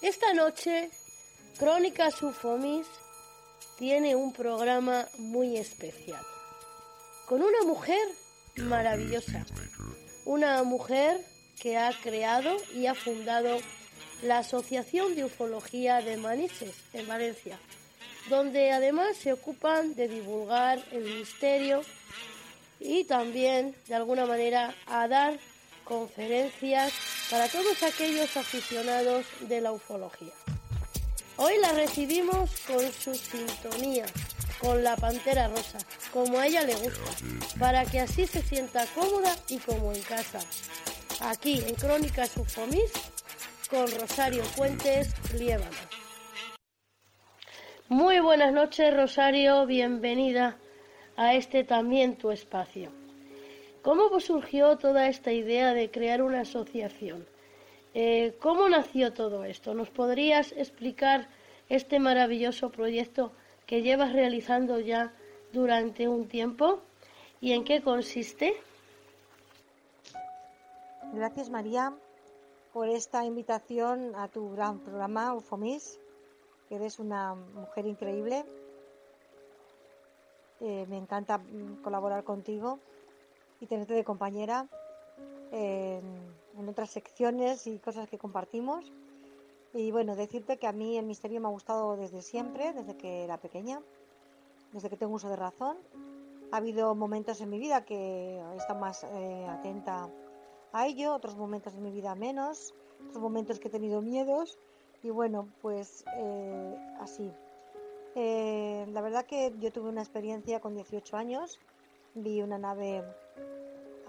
Esta noche, Crónicas Ufomis tiene un programa muy especial, con una mujer maravillosa, una mujer que ha creado y ha fundado la Asociación de Ufología de Manises, en Valencia, donde además se ocupan de divulgar el misterio y también, de alguna manera, a dar conferencias para todos aquellos aficionados de la ufología. Hoy la recibimos con su sintonía, con la pantera rosa, como a ella le gusta, para que así se sienta cómoda y como en casa. Aquí en Crónicas Ufomis con Rosario Fuentes Liébano. Muy buenas noches Rosario, bienvenida a este también tu espacio. ¿Cómo surgió toda esta idea de crear una asociación? Eh, ¿Cómo nació todo esto? ¿Nos podrías explicar este maravilloso proyecto que llevas realizando ya durante un tiempo y en qué consiste? Gracias María por esta invitación a tu gran programa Ufomis, que eres una mujer increíble. Eh, me encanta mm, colaborar contigo y tenerte de compañera en, otras secciones y cosas que compartimos. Y bueno, decirte que a mí el misterio me ha gustado desde siempre, desde que era pequeña, desde que tengo uso de razón. Ha habido momentos en mi vida que he estado más eh, atenta a ello, otros momentos en mi vida menos, otros momentos que he tenido miedos y bueno, pues eh, así. Eh, la verdad que yo tuve una experiencia con 18 años, vi una nave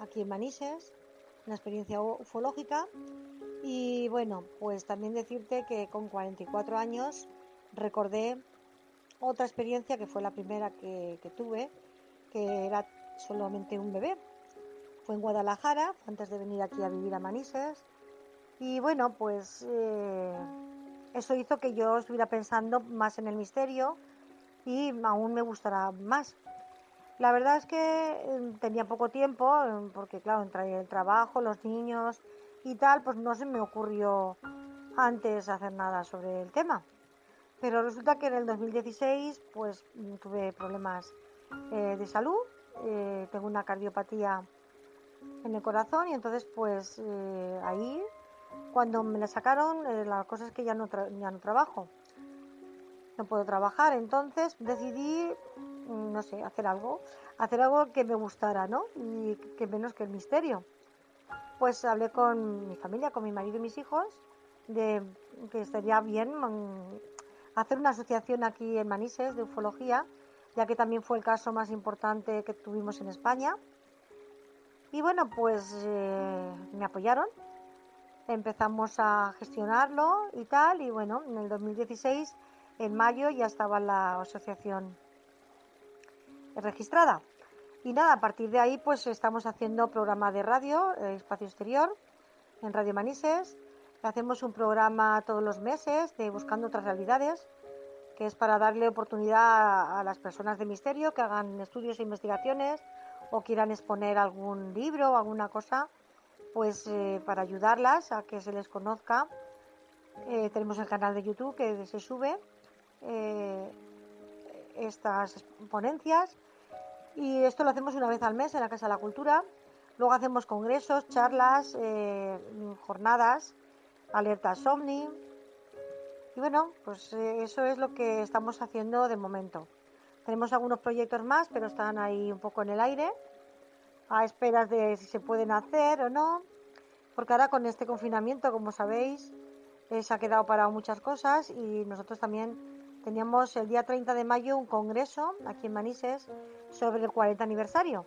aquí en Manises, una experiencia ufológica y bueno, pues también decirte que con 44 años recordé otra experiencia que fue la primera que, tuve, que era solamente un bebé. Fue en Guadalajara, antes de venir aquí a vivir a Manises. Y bueno, pues eh, eso hizo que yo estuviera pensando más en el misterio y aún me gustará más. La verdad es que eh, tenía poco tiempo, eh, porque claro, entre el trabajo, los niños y tal, pues no se me ocurrió antes hacer nada sobre el tema. Pero resulta que en el 2016 pues tuve problemas eh, de salud, tengo una cardiopatía en el corazón y entonces pues ahí cuando me la sacaron la cosa es que ya no, ya no trabajo, no puedo trabajar, entonces decidí Mm, no sé, hacer algo, hacer algo que me gustara, ¿no? Y que menos que el misterio. Pues hablé con mi familia, con mi marido y mis hijos, de que estaría bien mm, hacer una asociación aquí en Manises de ufología, ya que también fue el caso más importante que tuvimos en España. Y bueno, pues eh, me apoyaron, empezamos a gestionarlo y tal, y bueno, en el 2016, en mayo, ya estaba la asociación registrada. Y nada, a partir de ahí pues estamos haciendo programa de radio, eh, Espacio Exterior, en Radio Manises. Hacemos un programa todos los meses de Buscando otras realidades, que es para darle oportunidad a, las personas de misterio que hagan estudios e investigaciones o quieran exponer algún libro o alguna cosa, pues eh, para ayudarlas a que se les conozca. Eh, tenemos el canal de YouTube que se sube estas ponencias y esto lo hacemos una vez al mes en la Casa de la Cultura. Luego hacemos congresos, charlas, eh, jornadas, alertas OVNI. Y bueno, pues eh, eso es lo que estamos haciendo de momento. Tenemos algunos proyectos más, pero están ahí un poco en el aire, a esperas de si se pueden hacer o no. Porque ahora con este confinamiento, como sabéis, eh, se ha quedado para muchas cosas y nosotros también teníamos el día 30 de mayo un congreso aquí en Manises sobre el 40 aniversario.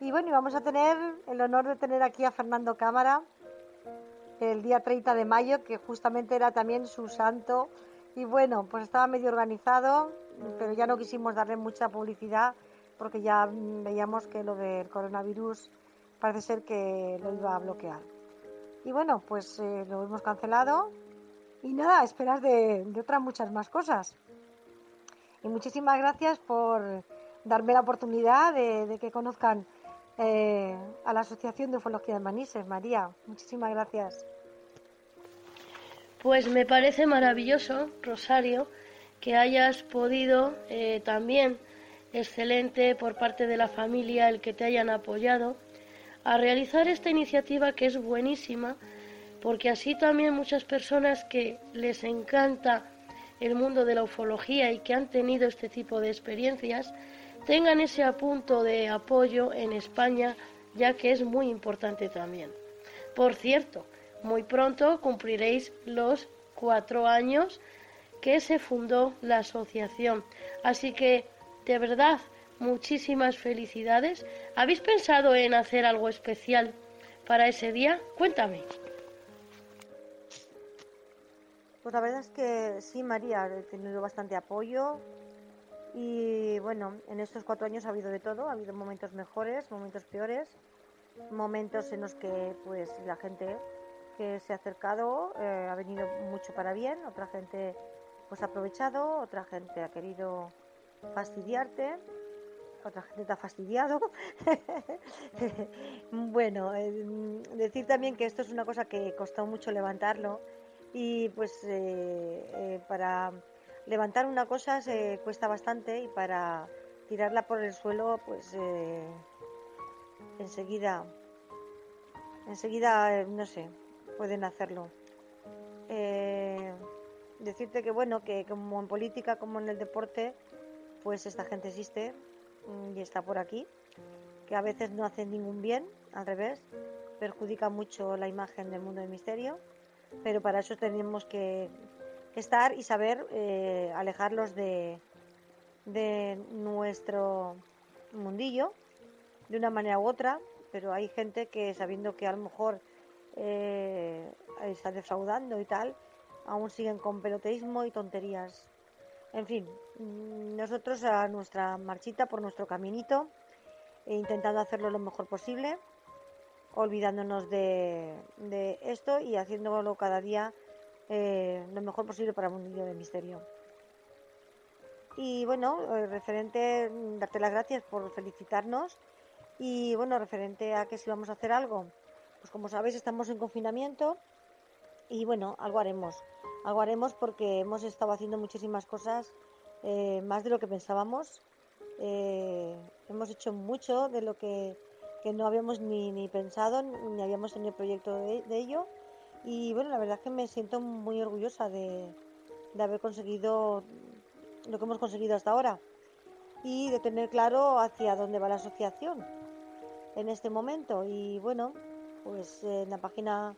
Y bueno, y vamos a tener el honor de tener aquí a Fernando Cámara el día 30 de mayo, que justamente era también su santo. Y bueno, pues estaba medio organizado, pero ya no quisimos darle mucha publicidad porque ya veíamos que lo del coronavirus parece ser que lo iba a bloquear. Y bueno, pues eh, lo hemos cancelado y nada, esperas de, otras muchas más cosas. Y muchísimas gracias por darme la oportunidad de, que conozcan eh, a la Asociación de Ufología de Manises, María. Muchísimas gracias. Pues me parece maravilloso, Rosario, que hayas podido eh, también, excelente por parte de la familia, el que te hayan apoyado, a realizar esta iniciativa que es buenísima, porque así también muchas personas que les encanta el mundo de la ufología y que han tenido este tipo de experiencias, tengan ese apunto de apoyo en España, ya que es muy importante también. Por cierto, muy pronto cumpliréis los cuatro años que se fundó la asociación. Así que, de verdad, muchísimas felicidades. ¿Habéis pensado en hacer algo especial para ese día? Cuéntame. Pues la verdad es que sí, María, he tenido bastante apoyo y bueno, en estos cuatro años ha habido de todo, ha habido momentos mejores, momentos peores, momentos en los que pues la gente que se ha acercado eh, ha venido mucho para bien, otra gente pues ha aprovechado, otra gente ha querido fastidiarte, otra gente te ha fastidiado. bueno, eh, decir también que esto es una cosa que costó mucho levantarlo y pues eh, para levantar una cosa se cuesta bastante y para tirarla por el suelo pues enseguida enseguida no sé pueden hacerlo. Eh, decirte que bueno, que como en política como en el deporte, pues esta gente existe mm, y está por aquí, que a veces no hacen ningún bien, al revés, perjudica mucho la imagen del mundo del misterio, pero para eso tenemos que, estar y saber eh, alejarlos de, de nuestro mundillo de una manera u otra, pero hay gente que sabiendo que a lo mejor eh, está defraudando y tal, aún siguen con peloteísmo y tonterías. En fin, mm, nosotros a nuestra marchita por nuestro caminito, intentando hacerlo lo mejor posible, olvidándonos de, esto y haciéndolo cada día eh, lo mejor posible para un niño de misterio. Y bueno, eh, referente, darte las gracias por felicitarnos y bueno, referente a que si vamos a hacer algo, pues como sabéis estamos en confinamiento y bueno, algo haremos. Algo haremos porque hemos estado haciendo muchísimas cosas, eh, más de lo que pensábamos. Hemos hecho mucho de lo que, no habíamos ni, pensado, ni habíamos tenido proyecto de, ello. Y bueno, la verdad es que me siento muy orgullosa de, de haber conseguido lo que hemos conseguido hasta ahora y de tener claro hacia dónde va la asociación en este momento. Y bueno, pues en la página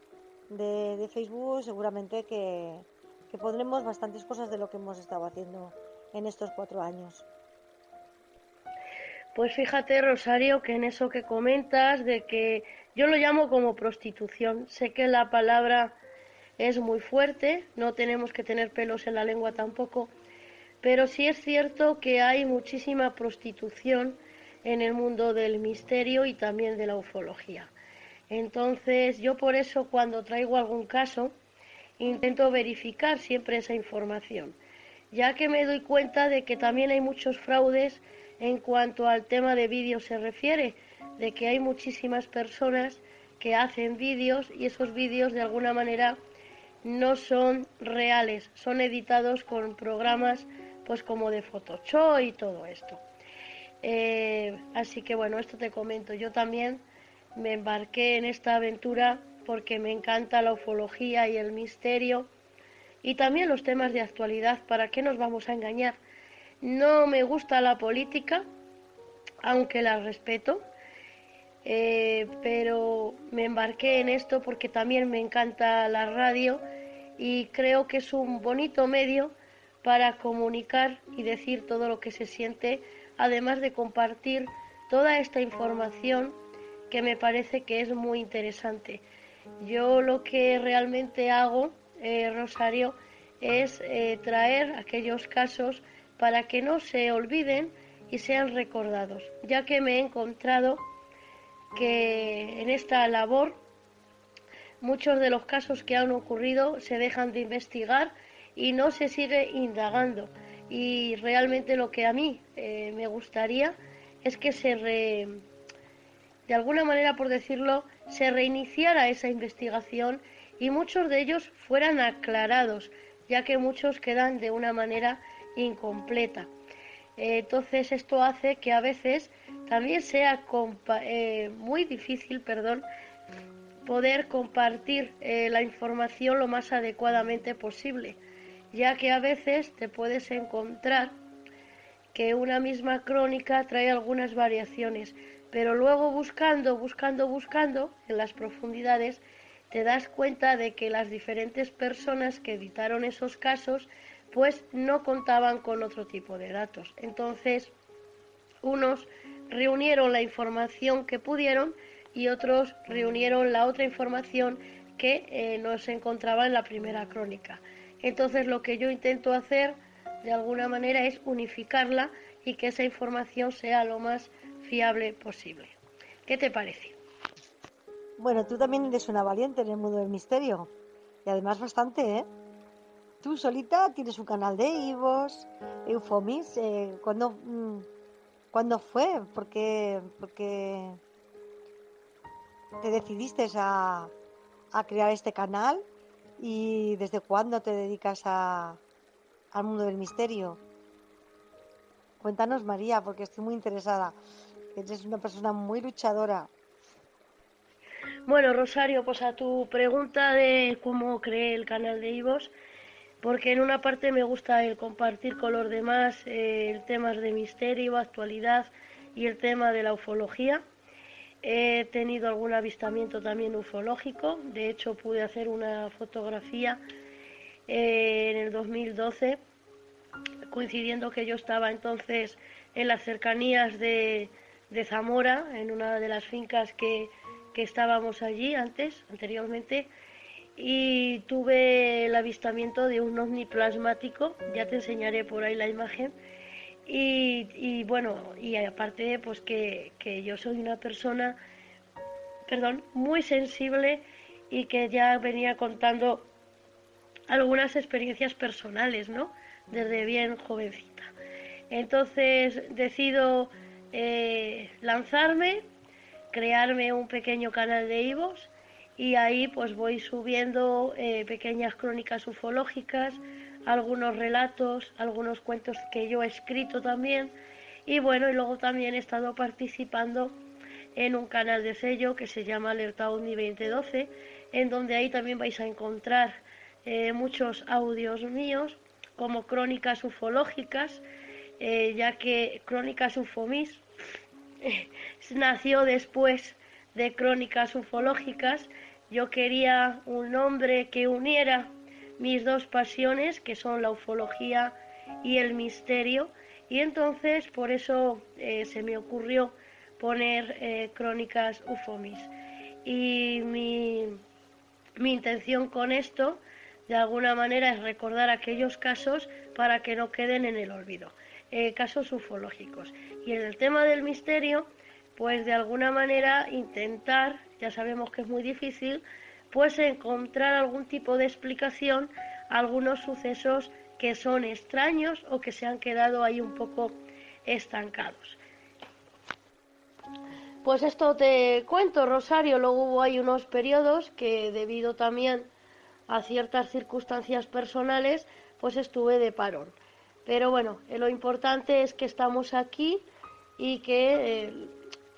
de, Facebook seguramente que, que pondremos bastantes cosas de lo que hemos estado haciendo en estos cuatro años. Pues fíjate, Rosario, que en eso que comentas, de que yo lo llamo como prostitución. Sé que la palabra es muy fuerte, no tenemos que tener pelos en la lengua tampoco, pero sí es cierto que hay muchísima prostitución en el mundo del misterio y también de la ufología. Entonces, yo por eso cuando traigo algún caso, intento verificar siempre esa información, ya que me doy cuenta de que también hay muchos fraudes en cuanto al tema de vídeos se refiere, de que hay muchísimas personas que hacen vídeos y esos vídeos de alguna manera no son reales, son editados con programas pues como de Photoshop y todo esto. Eh, así que bueno, esto te comento. Yo también me embarqué en esta aventura porque me encanta la ufología y el misterio y también los temas de actualidad. ¿Para qué nos vamos a engañar? No me gusta la política, aunque la respeto, eh, pero me embarqué en esto porque también me encanta la radio y creo que es un bonito medio para comunicar y decir todo lo que se siente, además de compartir toda esta información que me parece que es muy interesante. Yo lo que realmente hago, eh, Rosario, es eh, traer aquellos casos para que no se olviden y sean recordados, ya que me he encontrado que en esta labor muchos de los casos que han ocurrido se dejan de investigar y no se sigue indagando. Y realmente lo que a mí eh, me gustaría es que se, de alguna manera, por decirlo, se reiniciara esa investigación y muchos de ellos fueran aclarados, ya que muchos quedan de una manera incompleta. entonces esto hace que a veces también sea eh, muy difícil, perdón, poder compartir eh, la información lo más adecuadamente posible, ya que a veces te puedes encontrar que una misma crónica trae algunas variaciones, pero luego buscando, buscando, buscando en las profundidades, te das cuenta de que las diferentes personas que editaron esos casos pues no contaban con otro tipo de datos. Entonces, unos reunieron la información que pudieron y otros reunieron la otra información que eh, no se encontraba en la primera crónica. Entonces lo que yo intento hacer de alguna manera es unificarla y que esa información sea lo más fiable posible. ¿Qué te parece? Bueno, tú también eres una valiente en el mundo del misterio y además bastante, ¿eh? Tú solita tienes un canal de Ivos, Eufomis, eh, ¿cuándo, mm, ¿cuándo fue? Porque, porque te decidiste a, crear este canal y desde cuándo te dedicas a, al mundo del misterio. Cuéntanos, María, porque estoy muy interesada. Eres una persona muy luchadora. Bueno, Rosario, pues a tu pregunta de cómo creé el canal de Ivos, porque en una parte me gusta el compartir con los demás eh, temas de misterio, actualidad y el tema de la ufología. He tenido algún avistamiento también ufológico, de hecho pude hacer una fotografía eh, en el 2012, coincidiendo que yo estaba entonces en las cercanías de, Zamora, en una de las fincas que, que estábamos allí antes, anteriormente, y tuve el avistamiento de un ovni plasmático, ya te enseñaré por ahí la imagen, y, bueno, y aparte, pues que, yo soy una persona, perdón, muy sensible y que ya venía contando algunas experiencias personales, ¿no? Desde bien jovencita. Entonces decido eh, lanzarme, crearme un pequeño canal de Ivos y ahí pues voy subiendo eh, pequeñas crónicas ufológicas, algunos relatos, algunos cuentos que yo he escrito también y bueno, y luego también he estado participando en un canal de sello que se llama Alerta OVNI 2012, en donde ahí también vais a encontrar eh, muchos audios míos como crónicas ufológicas, eh, ya que Crónicas Ufomis nació después de Crónicas Ufológicas. Yo quería un nombre que uniera mis dos pasiones, que son la ufología y el misterio, y entonces por eso eh, se me ocurrió poner eh, crónicas ufomis. Y mi, mi intención con esto, de alguna manera, es recordar aquellos casos para que no queden en el olvido, eh, casos ufológicos. Y en el tema del misterio, pues de alguna manera intentar, ya sabemos que es muy difícil, pues encontrar algún tipo de explicación a algunos sucesos que son extraños o que se han quedado ahí un poco estancados. Pues esto te cuento, Rosario. Luego hubo ahí unos periodos que debido también a ciertas circunstancias personales, pues estuve de parón. Pero bueno, lo importante es que estamos aquí y que, eh,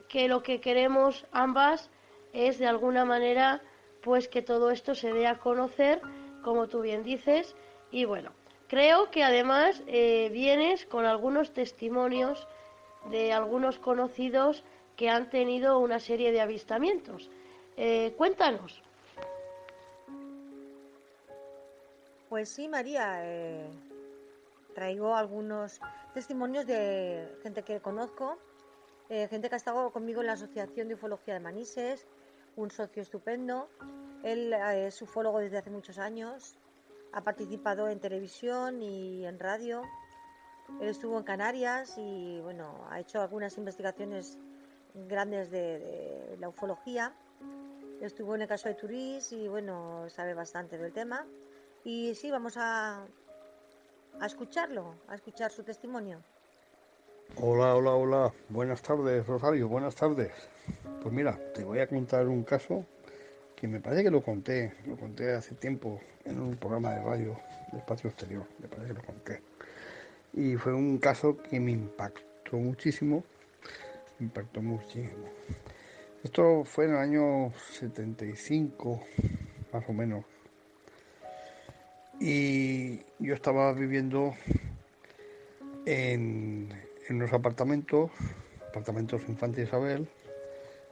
que lo que queremos ambas es de alguna manera pues que todo esto se dé a conocer, como tú bien dices, y bueno, creo que además eh, vienes con algunos testimonios de algunos conocidos que han tenido una serie de avistamientos. Eh, cuéntanos. Pues sí, María, eh, traigo algunos testimonios de gente que conozco, gente que ha estado conmigo en la Asociación de Ufología de Manises, un socio estupendo. Él eh, es ufólogo desde hace muchos años, ha participado en televisión y en radio. Él estuvo en Canarias y bueno, ha hecho algunas investigaciones grandes de, la ufología. Estuvo en el caso de Turís y bueno, sabe bastante del tema. Y sí, vamos a, a escucharlo, a escuchar su testimonio. Hola, hola, hola. Buenas tardes, Rosario. Buenas tardes. Pues mira, te voy a contar un caso que me parece que lo conté, lo conté hace tiempo en un programa de radio de espacio exterior, me parece que lo conté. Y fue un caso que me impactó muchísimo, me impactó muchísimo. Esto fue en el año 75, más o menos. Y yo estaba viviendo en, en los apartamentos, apartamentos Infante Isabel,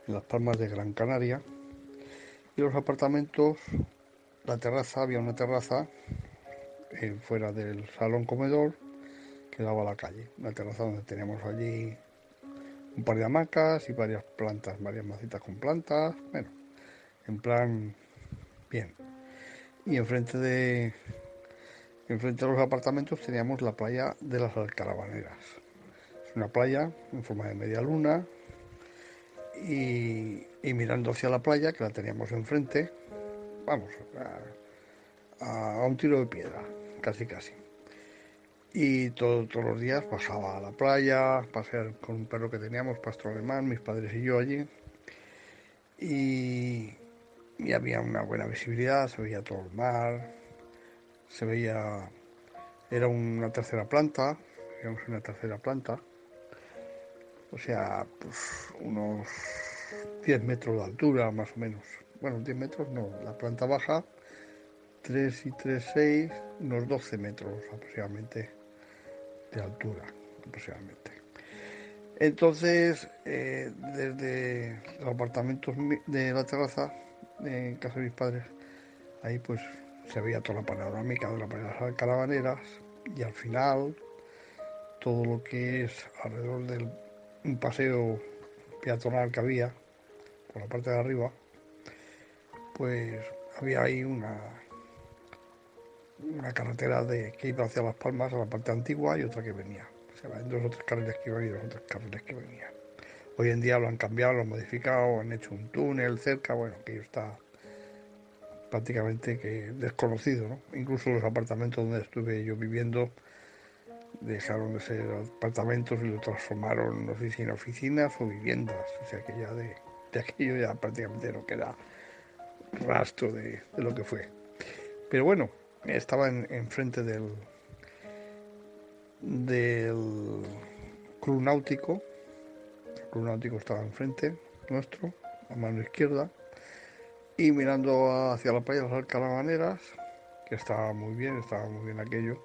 en las Palmas de Gran Canaria. Y los apartamentos, la terraza, había una terraza eh, fuera del salón comedor que daba a la calle. Una terraza donde teníamos allí un par de hamacas y varias plantas, varias macitas con plantas. Bueno, en plan, bien. Y enfrente de, enfrente de los apartamentos teníamos la playa de las Alcarabaneras. Una playa en forma de media luna y, mirando hacia la playa, que la teníamos enfrente, vamos, a, un tiro de piedra, casi casi. Y todos los días pasaba a la playa, pasear con un perro que teníamos, pastor alemán, mis padres y yo allí. Y, y había una buena visibilidad, se veía todo el mar, se veía, era una tercera planta, digamos una tercera planta, o sea, pues unos 10 metros de altura más o menos. Bueno, 10 metros no, la planta baja, 3 y 3, 6, unos 12 metros aproximadamente de altura, aproximadamente. Entonces, eh, desde los apartamentos de la terraza, en casa de mis padres, ahí pues se veía toda la panorámica de las caravaneras y al final todo lo que es alrededor del un paseo peatonal que había por la parte de arriba, pues había ahí una, una carretera de, que iba hacia Las Palmas, a la parte antigua, y otra que venía. O sea, dos o tres carriles que iban y dos o tres carriles que venían. Hoy en día lo han cambiado, lo han modificado, han hecho un túnel cerca, bueno, que está prácticamente que desconocido, ¿no? Incluso los apartamentos donde estuve yo viviendo dejaron de ser apartamentos y lo transformaron, no sé si en oficinas o viviendas, o sea que ya de, aquello ya prácticamente no queda rastro de, lo que fue. Pero bueno, estaba enfrente del, del club náutico, el club náutico estaba enfrente nuestro, a mano izquierda, y mirando hacia la playa de las Alcalabaneras, que estaba muy bien, estaba muy bien aquello,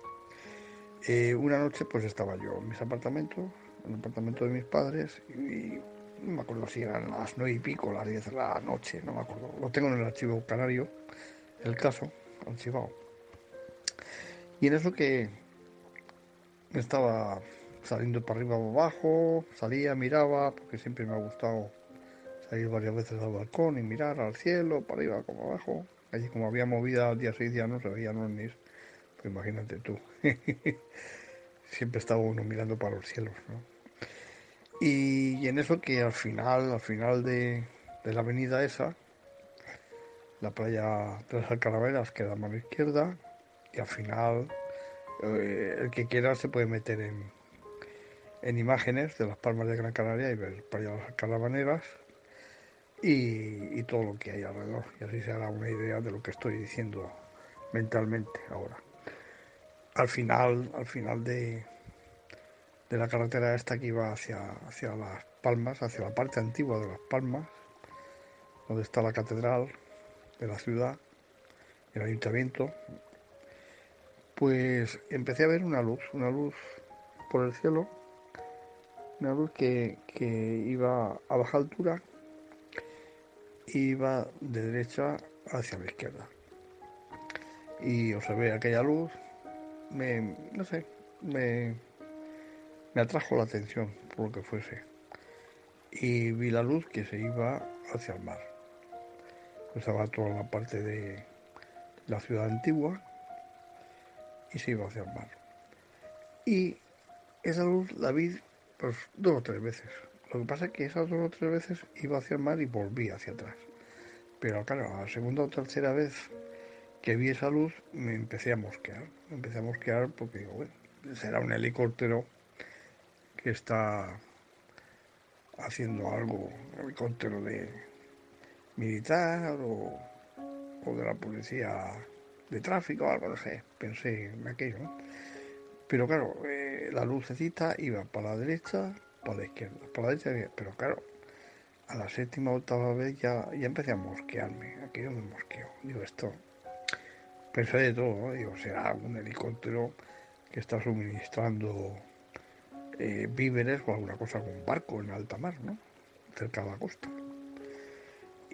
eh, una noche pues estaba yo en mis apartamentos, en el apartamento de mis padres, y, no me acuerdo si eran las nueve y pico, las diez de la noche, no me acuerdo. Lo tengo en el archivo canario, el caso, archivado. Y en eso que estaba saliendo para arriba o abajo, salía, miraba, porque siempre me ha gustado salir varias veces al balcón y mirar al cielo, para arriba como abajo. Allí como había movida al día seis ya no se veían ovnis imagínate tú. Siempre estaba uno mirando para los cielos, ¿no? Y, en eso que al final, al final de, la avenida esa, la playa de las Alcaraveras queda a mano izquierda y al final eh, el que quiera se puede meter en, en imágenes de las palmas de Gran Canaria y ver playa de las Carabaneras y, y, todo lo que hay alrededor. Y así se hará una idea de lo que estoy diciendo mentalmente ahora al final, al final de, de la carretera esta que iba hacia, hacia Las Palmas, hacia la parte antigua de Las Palmas, donde está la catedral de la ciudad, el ayuntamiento, pues empecé a ver una luz, una luz por el cielo, una luz que, que iba a baja altura, iba de derecha hacia la izquierda. Y observé aquella luz, me, no sé, me, me atrajo la atención por lo que fuese. Y vi la luz que se iba hacia el mar. Estaba toda la parte de la ciudad antigua y se iba hacia el mar. Y esa luz la vi pues, dos o tres veces. Lo que pasa es que esas dos o tres veces iba hacia el mar y volvía hacia atrás. Pero claro, la segunda o tercera vez que vi esa luz me empecé a mosquear. Me empecé a mosquear porque digo, bueno, será un helicóptero que está haciendo algo, un helicóptero de militar o o de la policía de tráfico algo, no sé, pensé en aquello. Pero claro, eh, la lucecita iba para la derecha, para la izquierda, para la derecha, pero claro, a la séptima o octava vez ya, ya empecé a mosquearme, aquello me mosqueó. Digo, esto, pensé de todo, ¿no? digo, será un helicóptero que está suministrando eh, víveres o alguna cosa con un barco en alta mar, ¿no? Cerca de la costa.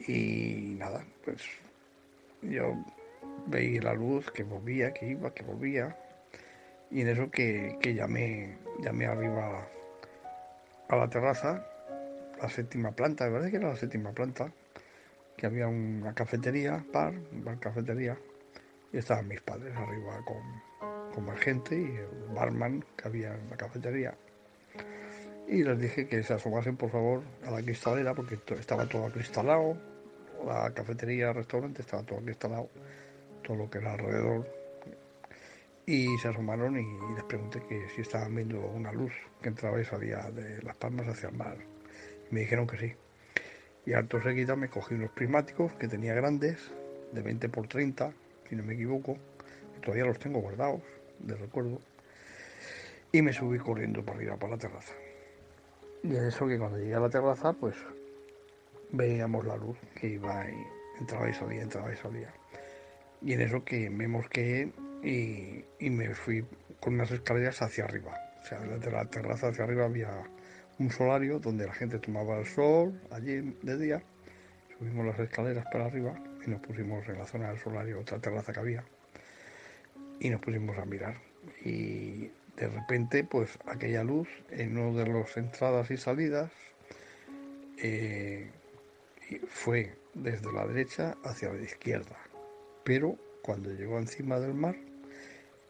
Y nada, pues yo veía la luz que volvía, que iba, que volvía. Y en eso que, que llamé, llamé arriba a la terraza, la séptima planta, me parece que era la séptima planta, que había una cafetería, bar, bar cafetería, y estaban mis padres arriba con, con más gente y el barman que había en la cafetería. Y les dije que se asomasen por favor a la cristalera porque estaba todo acristalado, la cafetería, el restaurante estaba todo acristalado, todo lo que era alrededor. Y se asomaron y les pregunté que si estaban viendo una luz que entraba y salía de Las Palmas hacia el mar. Y me dijeron que sí. Y alto seguida me cogí unos prismáticos que tenía grandes, de 20 por 30, si no me equivoco. Todavía los tengo guardados, de recuerdo. Y me subí corriendo para arriba, para la terraza. Y en eso que cuando llegué a la terraza, pues veíamos la luz que iba y entraba y salía, entraba y salía. Y en eso que me mosqueé y, y me fui con unas escaleras hacia arriba. O sea, desde la terraza hacia arriba había un solario donde la gente tomaba el sol allí de día. Subimos las escaleras para arriba y nos pusimos en la zona del solario, otra terraza que había, y nos pusimos a mirar. Y de repente, pues aquella luz en uno de las entradas y salidas eh, fue desde la derecha hacia la izquierda. Pero cuando llegó encima del mar,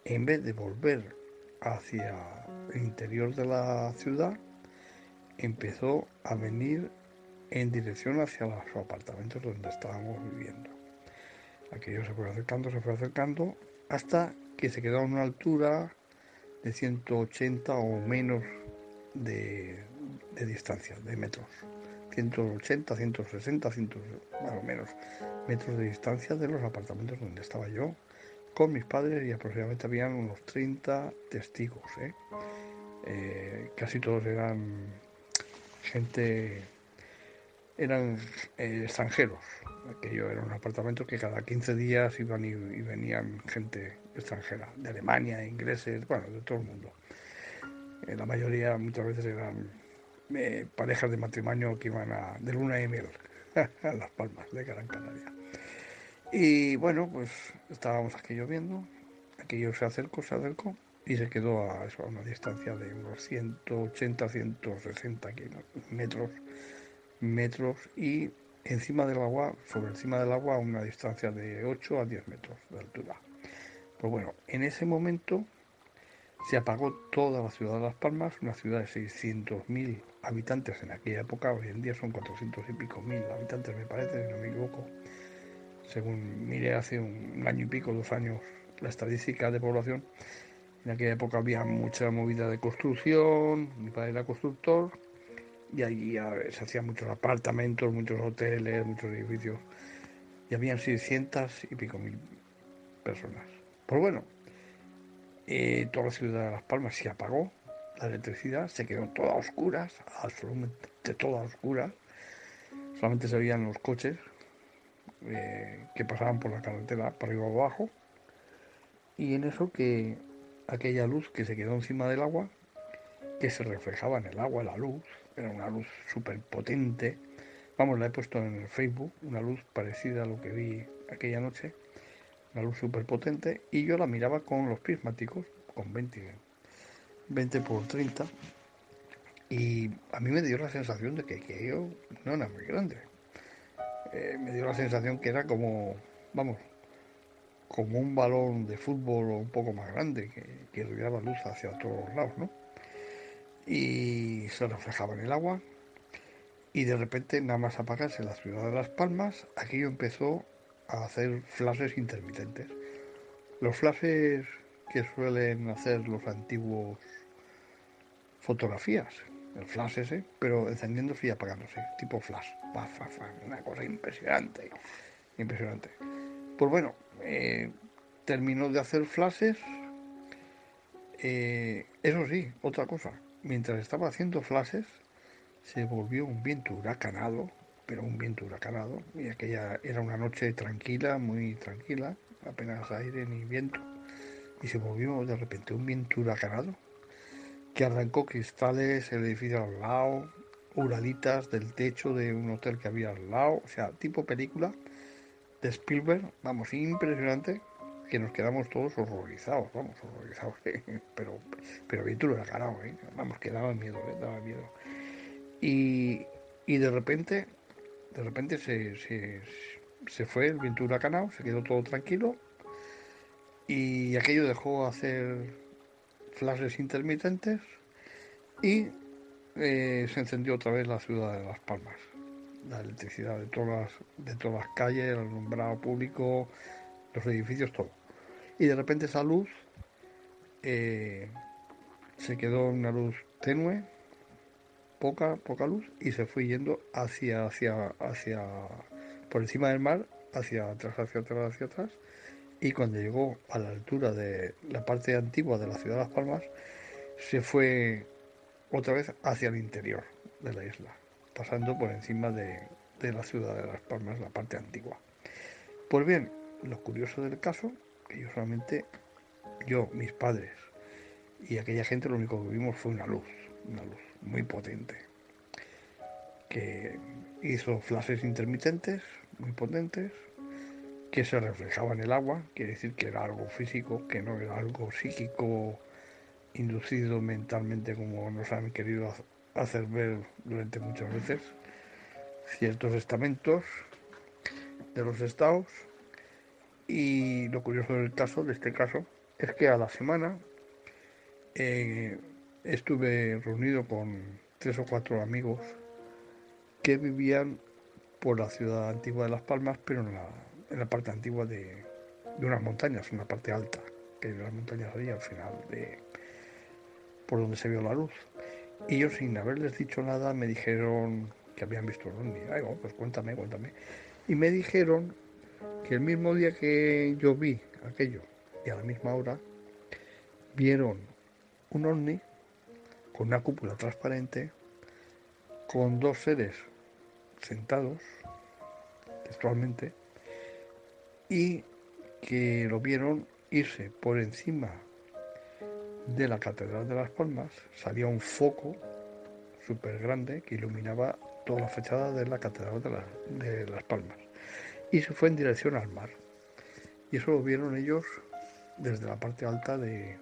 en vez de volver hacia el interior de la ciudad, empezó a venir en dirección hacia los apartamentos donde estábamos viviendo. Aquello se fue acercando, se fue acercando, hasta que se quedó a una altura de 180 o menos de, distancia, de metros. 180, 160, 100, más o menos metros de distancia de los apartamentos donde estaba yo con mis padres y aproximadamente habían unos 30 testigos. ¿eh? Eh, casi todos eran gente, eran eh, extranjeros. Aquello era un apartamento que cada 15 días iban y, venían gente extranjera, de Alemania, ingleses, bueno, de todo el mundo. Eh, la mayoría muchas veces eran eh, parejas de matrimonio que iban a, de luna y miel a Las Palmas de Gran Canaria. Y bueno, pues estábamos aquí lloviendo, aquello se acercó, se acercó y se quedó a, eso, a una distancia de unos 180, 160 metros, metros y encima del agua, sobre encima del agua, a una distancia de 8 a 10 metros de altura. Pues bueno, en ese momento se apagó toda la ciudad de Las Palmas, una ciudad de 600.000 habitantes en aquella época, hoy en día son 400 y pico mil habitantes, me parece, si no me equivoco. Según miré hace un año y pico, dos años, la estadística de población, en aquella época había mucha movida de construcción, mi padre era constructor y allí se hacían muchos apartamentos, muchos hoteles, muchos edificios y habían 600 y pico mil personas. Pues bueno, eh, toda la ciudad de Las Palmas se apagó, la electricidad se quedó toda oscura, absolutamente toda oscura, solamente se veían los coches eh, que pasaban por la carretera para arriba o abajo y en eso que aquella luz que se quedó encima del agua, que se reflejaba en el agua, la luz, era una luz súper potente. Vamos, la he puesto en el Facebook, una luz parecida a lo que vi aquella noche, una luz súper potente, y yo la miraba con los prismáticos, con 20, 20 por 30, y a mí me dio la sensación de que yo no era muy grande. Eh, me dio la sensación que era como, vamos, como un balón de fútbol un poco más grande que, que luz hacia todos lados, ¿no? Y se reflejaba en el agua y de repente, nada más apagarse la ciudad de Las Palmas, aquello empezó a hacer flashes intermitentes. Los flashes que suelen hacer los antiguos fotografías, el flash ese, pero encendiéndose y apagándose, tipo flash, una cosa impresionante, impresionante Pues bueno, eh, terminó de hacer flashes. Eh, eso sí, otra cosa. Mientras estaba haciendo flashes, se volvió un viento huracanado, pero un viento huracanado. Y aquella era una noche tranquila, muy tranquila, apenas aire ni viento. Y se volvió de repente un viento huracanado que arrancó cristales, el edificio al lado, uralitas del techo de un hotel que había al lado, o sea, tipo película de Spielberg, vamos, impresionante, que nos quedamos todos horrorizados, vamos, horrorizados, pero, pero bien tú lo ganado, ¿eh? vamos, que daba miedo, ¿eh? daba miedo. Y, y de repente, de repente se, se, se fue el viento huracanado, se quedó todo tranquilo y aquello dejó hacer flashes intermitentes y eh, se encendió otra vez la ciudad de Las Palmas. La electricidad de todas de todas las calles, el alumbrado público, los edificios, todo. Y de repente esa luz eh, se quedó una luz tenue, poca, poca luz, y se fue yendo hacia, hacia, hacia, por encima del mar, hacia atrás, hacia atrás, hacia atrás. Y cuando llegó a la altura de la parte antigua de la ciudad de Las Palmas, se fue otra vez hacia el interior de la isla, pasando por encima de, la ciudad de Las Palmas, la parte antigua. Pues bien, lo curioso del caso, que yo solamente, yo, mis padres y aquella gente lo único que vimos fue una luz, una luz muy potente, que hizo flashes intermitentes, muy potentes, que se reflejaba en el agua, quiere decir que era algo físico, que no era algo psíquico inducido mentalmente como nos han querido hacer ver durante muchas veces ciertos estamentos de los estados y lo curioso del caso, de este caso, es que a la semana eh, estuve reunido con tres o cuatro amigos que vivían por la ciudad antigua de Las Palmas, pero en la, parte antigua de, unas montañas, una parte alta, que las montañas ahí al final de, por donde se vio la luz. Y ellos sin haberles dicho nada me dijeron que habían visto un ovni. Ay, pues cuéntame, cuéntame. Y me dijeron que el mismo día que yo vi aquello y a la misma hora vieron un ovni con una cúpula transparente con dos seres sentados textualmente y que lo vieron irse por encima de la Catedral de Las Palmas. Salía un foco súper grande que iluminaba toda la fachada de la Catedral de, Las Palmas y se fue en dirección al mar. Y eso lo vieron ellos desde la parte alta de,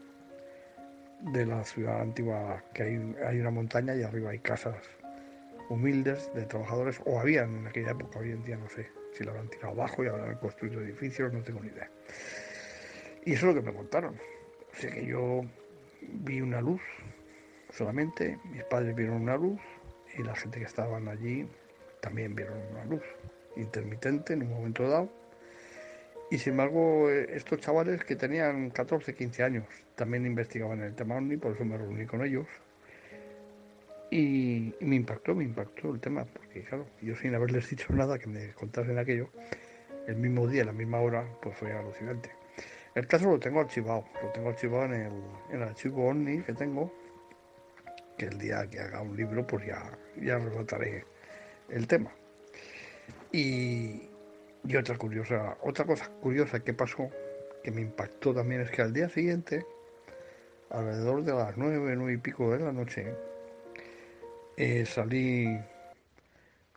de la ciudad antigua, que hay, hay una montaña y arriba hay casas humildes de trabajadores, o habían en aquella época, hoy en día no sé si lo habrán tirado abajo y habrán construido edificios, no tengo ni idea. Y eso es lo que me contaron. O sea que yo vi una luz solamente, mis padres vieron una luz y la gente que estaban allí también vieron una luz intermitente en un momento dado. Y sin embargo, estos chavales que tenían 14, 15 años también investigaban el tema OVNI, por eso me reuní con ellos. Y, me impactó, me impactó el tema, porque claro, yo sin haberles dicho nada que me contasen aquello, el mismo día, la misma hora, pues fue alucinante. El caso lo tengo archivado, lo tengo archivado en el, en el archivo ONI que tengo, que el día que haga un libro pues ya, ya relataré el tema. Y, otra curiosa, otra cosa curiosa que pasó, que me impactó también, es que al día siguiente, alrededor de las nueve, nueve y pico de la noche, eh, salí,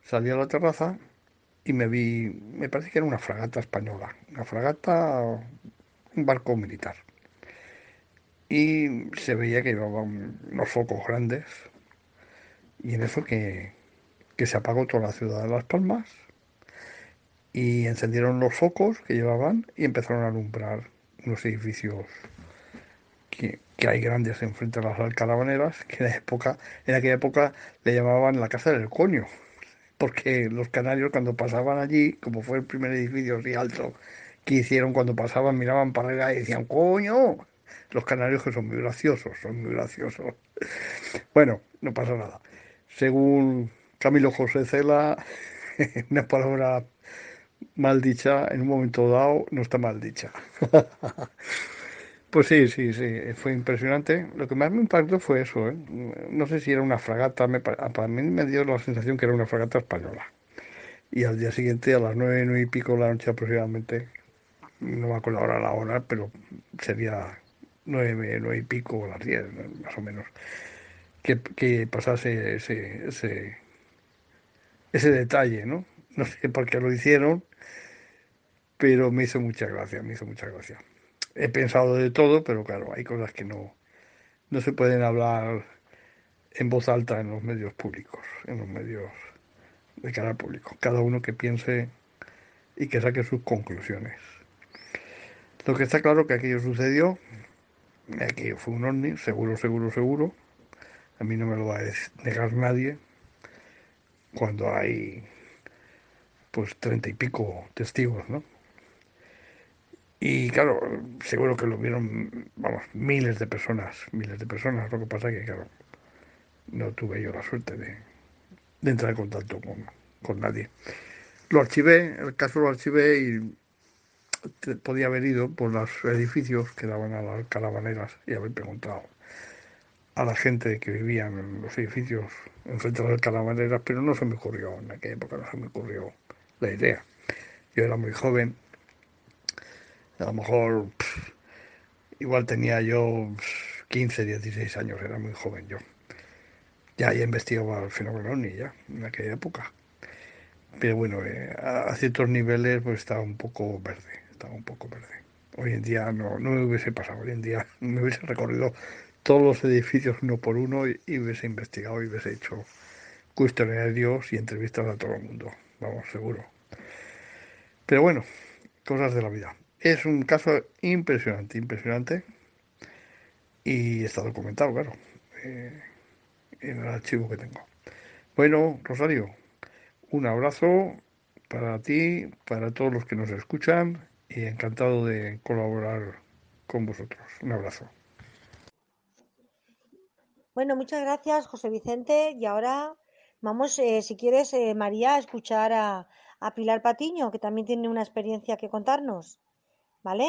salí a la terraza y me vi, me parece que era una fragata española, una fragata un barco militar. Y se veía que llevaban unos focos grandes. Y en eso que, que se apagó toda la ciudad de Las Palmas. Y encendieron los focos que llevaban y empezaron a alumbrar unos edificios que, que hay grandes enfrente de las alcarabaneras, que en, la época, en aquella época le llamaban la casa del coño, porque los canarios cuando pasaban allí, como fue el primer edificio así alto que hicieron cuando pasaban, miraban para arriba y decían, coño, los canarios que son muy graciosos, son muy graciosos. Bueno, no pasa nada. Según Camilo José Cela, una palabra mal dicha, en un momento dado no está mal dicha. pues sí, sí, sí, fue impresionante. Lo que más me impactó fue eso, ¿eh? no sé si era una fragata, me, para mí me dio la sensación que era una fragata española. Y al día siguiente, a las nueve, nueve y pico de la noche aproximadamente, no me acuerdo ahora la hora, pero sería nueve, nueve y pico o las diez, más o menos, que, que pasase ese, ese, ese detalle, ¿no? No sé por qué lo hicieron, pero me hizo mucha gracia, me hizo mucha gracia. He pensado de todo, pero claro, hay cosas que no, no se pueden hablar en voz alta en los medios públicos, en los medios de cara público. Cada uno que piense y que saque sus conclusiones. Lo que está claro que aquello sucedió, aquello fue un ovni, seguro, seguro, seguro. A mí no me lo va a negar nadie cuando hay pues treinta y pico testigos, ¿no? Y claro, seguro que lo vieron, vamos, miles de personas, miles de personas. Lo que pasa que, claro, no tuve yo la suerte de, entrar en contacto con, con nadie. Lo archivé, el caso lo archivé y podía haber ido por los edificios que daban a las caravaneras y haber preguntado a la gente que vivía en los edificios enfrente de las caravaneras, pero no se me ocurrió, en aquella época no se me ocurrió la idea. Yo era muy joven, a lo mejor igual tenía yo 15, 16 años, era muy joven yo. Ya, ya investigaba el fenómeno ni ya, en aquella época. Pero bueno, eh, a, ciertos niveles pues estaba un poco verde un poco verde. Hoy en día no, no me hubiese pasado, hoy en día me hubiese recorrido todos los edificios uno por uno y, hubiese investigado y hubiese hecho cuestionarios y entrevistas a todo el mundo, vamos, seguro. Pero bueno, cosas de la vida. Es un caso impresionante, impresionante y está documentado, claro, eh, en el archivo que tengo. Bueno, Rosario, un abrazo para ti, para todos los que nos escuchan y encantado de colaborar con vosotros. Un abrazo. Bueno, muchas gracias, José Vicente. Y ahora vamos, eh, si quieres, eh, María, a escuchar a, a Pilar Patiño, que también tiene una experiencia que contarnos. ¿Vale?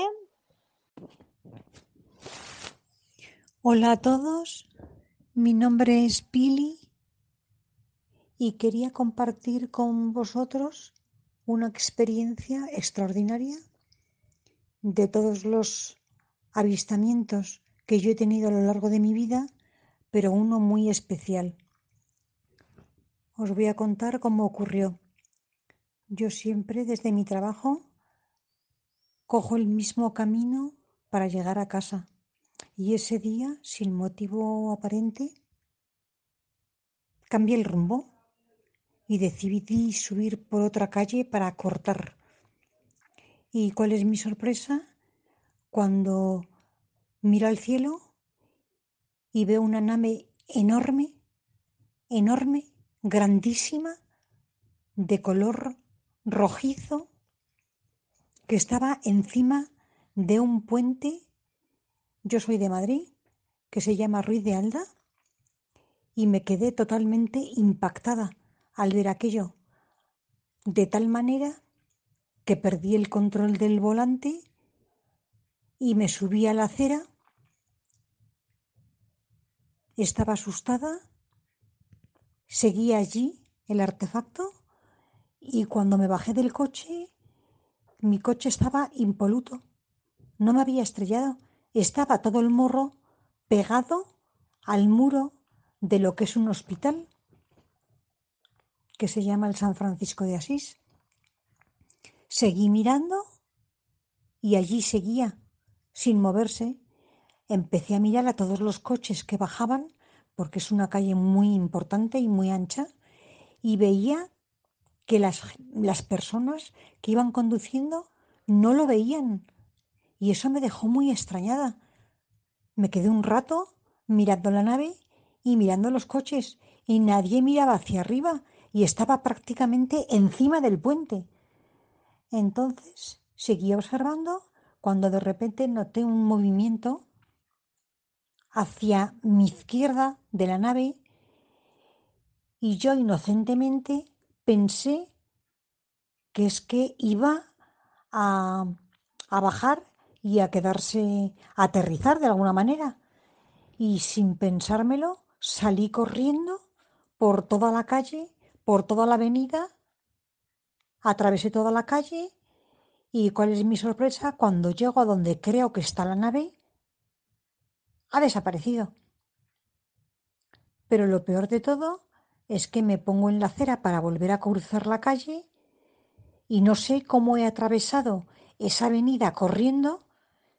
Hola a todos, mi nombre es Pili y quería compartir con vosotros una experiencia extraordinaria de todos los avistamientos que yo he tenido a lo largo de mi vida, pero uno muy especial. Os voy a contar cómo ocurrió. Yo siempre desde mi trabajo cojo el mismo camino para llegar a casa y ese día, sin motivo aparente, cambié el rumbo y decidí subir por otra calle para cortar ¿Y cuál es mi sorpresa? Cuando miro al cielo y veo una nave enorme, enorme, grandísima, de color rojizo, que estaba encima de un puente. Yo soy de Madrid, que se llama Ruiz de Alda, y me quedé totalmente impactada al ver aquello, de tal manera que perdí el control del volante y me subí a la acera. Estaba asustada, seguí allí el artefacto y cuando me bajé del coche, mi coche estaba impoluto. No me había estrellado, estaba todo el morro pegado al muro de lo que es un hospital que se llama el San Francisco de Asís. Seguí mirando y allí seguía, sin moverse. Empecé a mirar a todos los coches que bajaban, porque es una calle muy importante y muy ancha, y veía que las, las personas que iban conduciendo no lo veían. Y eso me dejó muy extrañada. Me quedé un rato mirando la nave y mirando los coches, y nadie miraba hacia arriba, y estaba prácticamente encima del puente. Entonces seguí observando cuando de repente noté un movimiento hacia mi izquierda de la nave y yo inocentemente pensé que es que iba a, bajar y a quedarse, a aterrizar de alguna manera. Y sin pensármelo, salí corriendo por toda la calle, por toda la avenida, atravesé toda la calle y cuál es mi sorpresa cuando llego a donde creo que está la nave, ha desaparecido. Pero lo peor de todo es que me pongo en la acera para volver a cruzar la calle y no sé cómo he atravesado esa avenida corriendo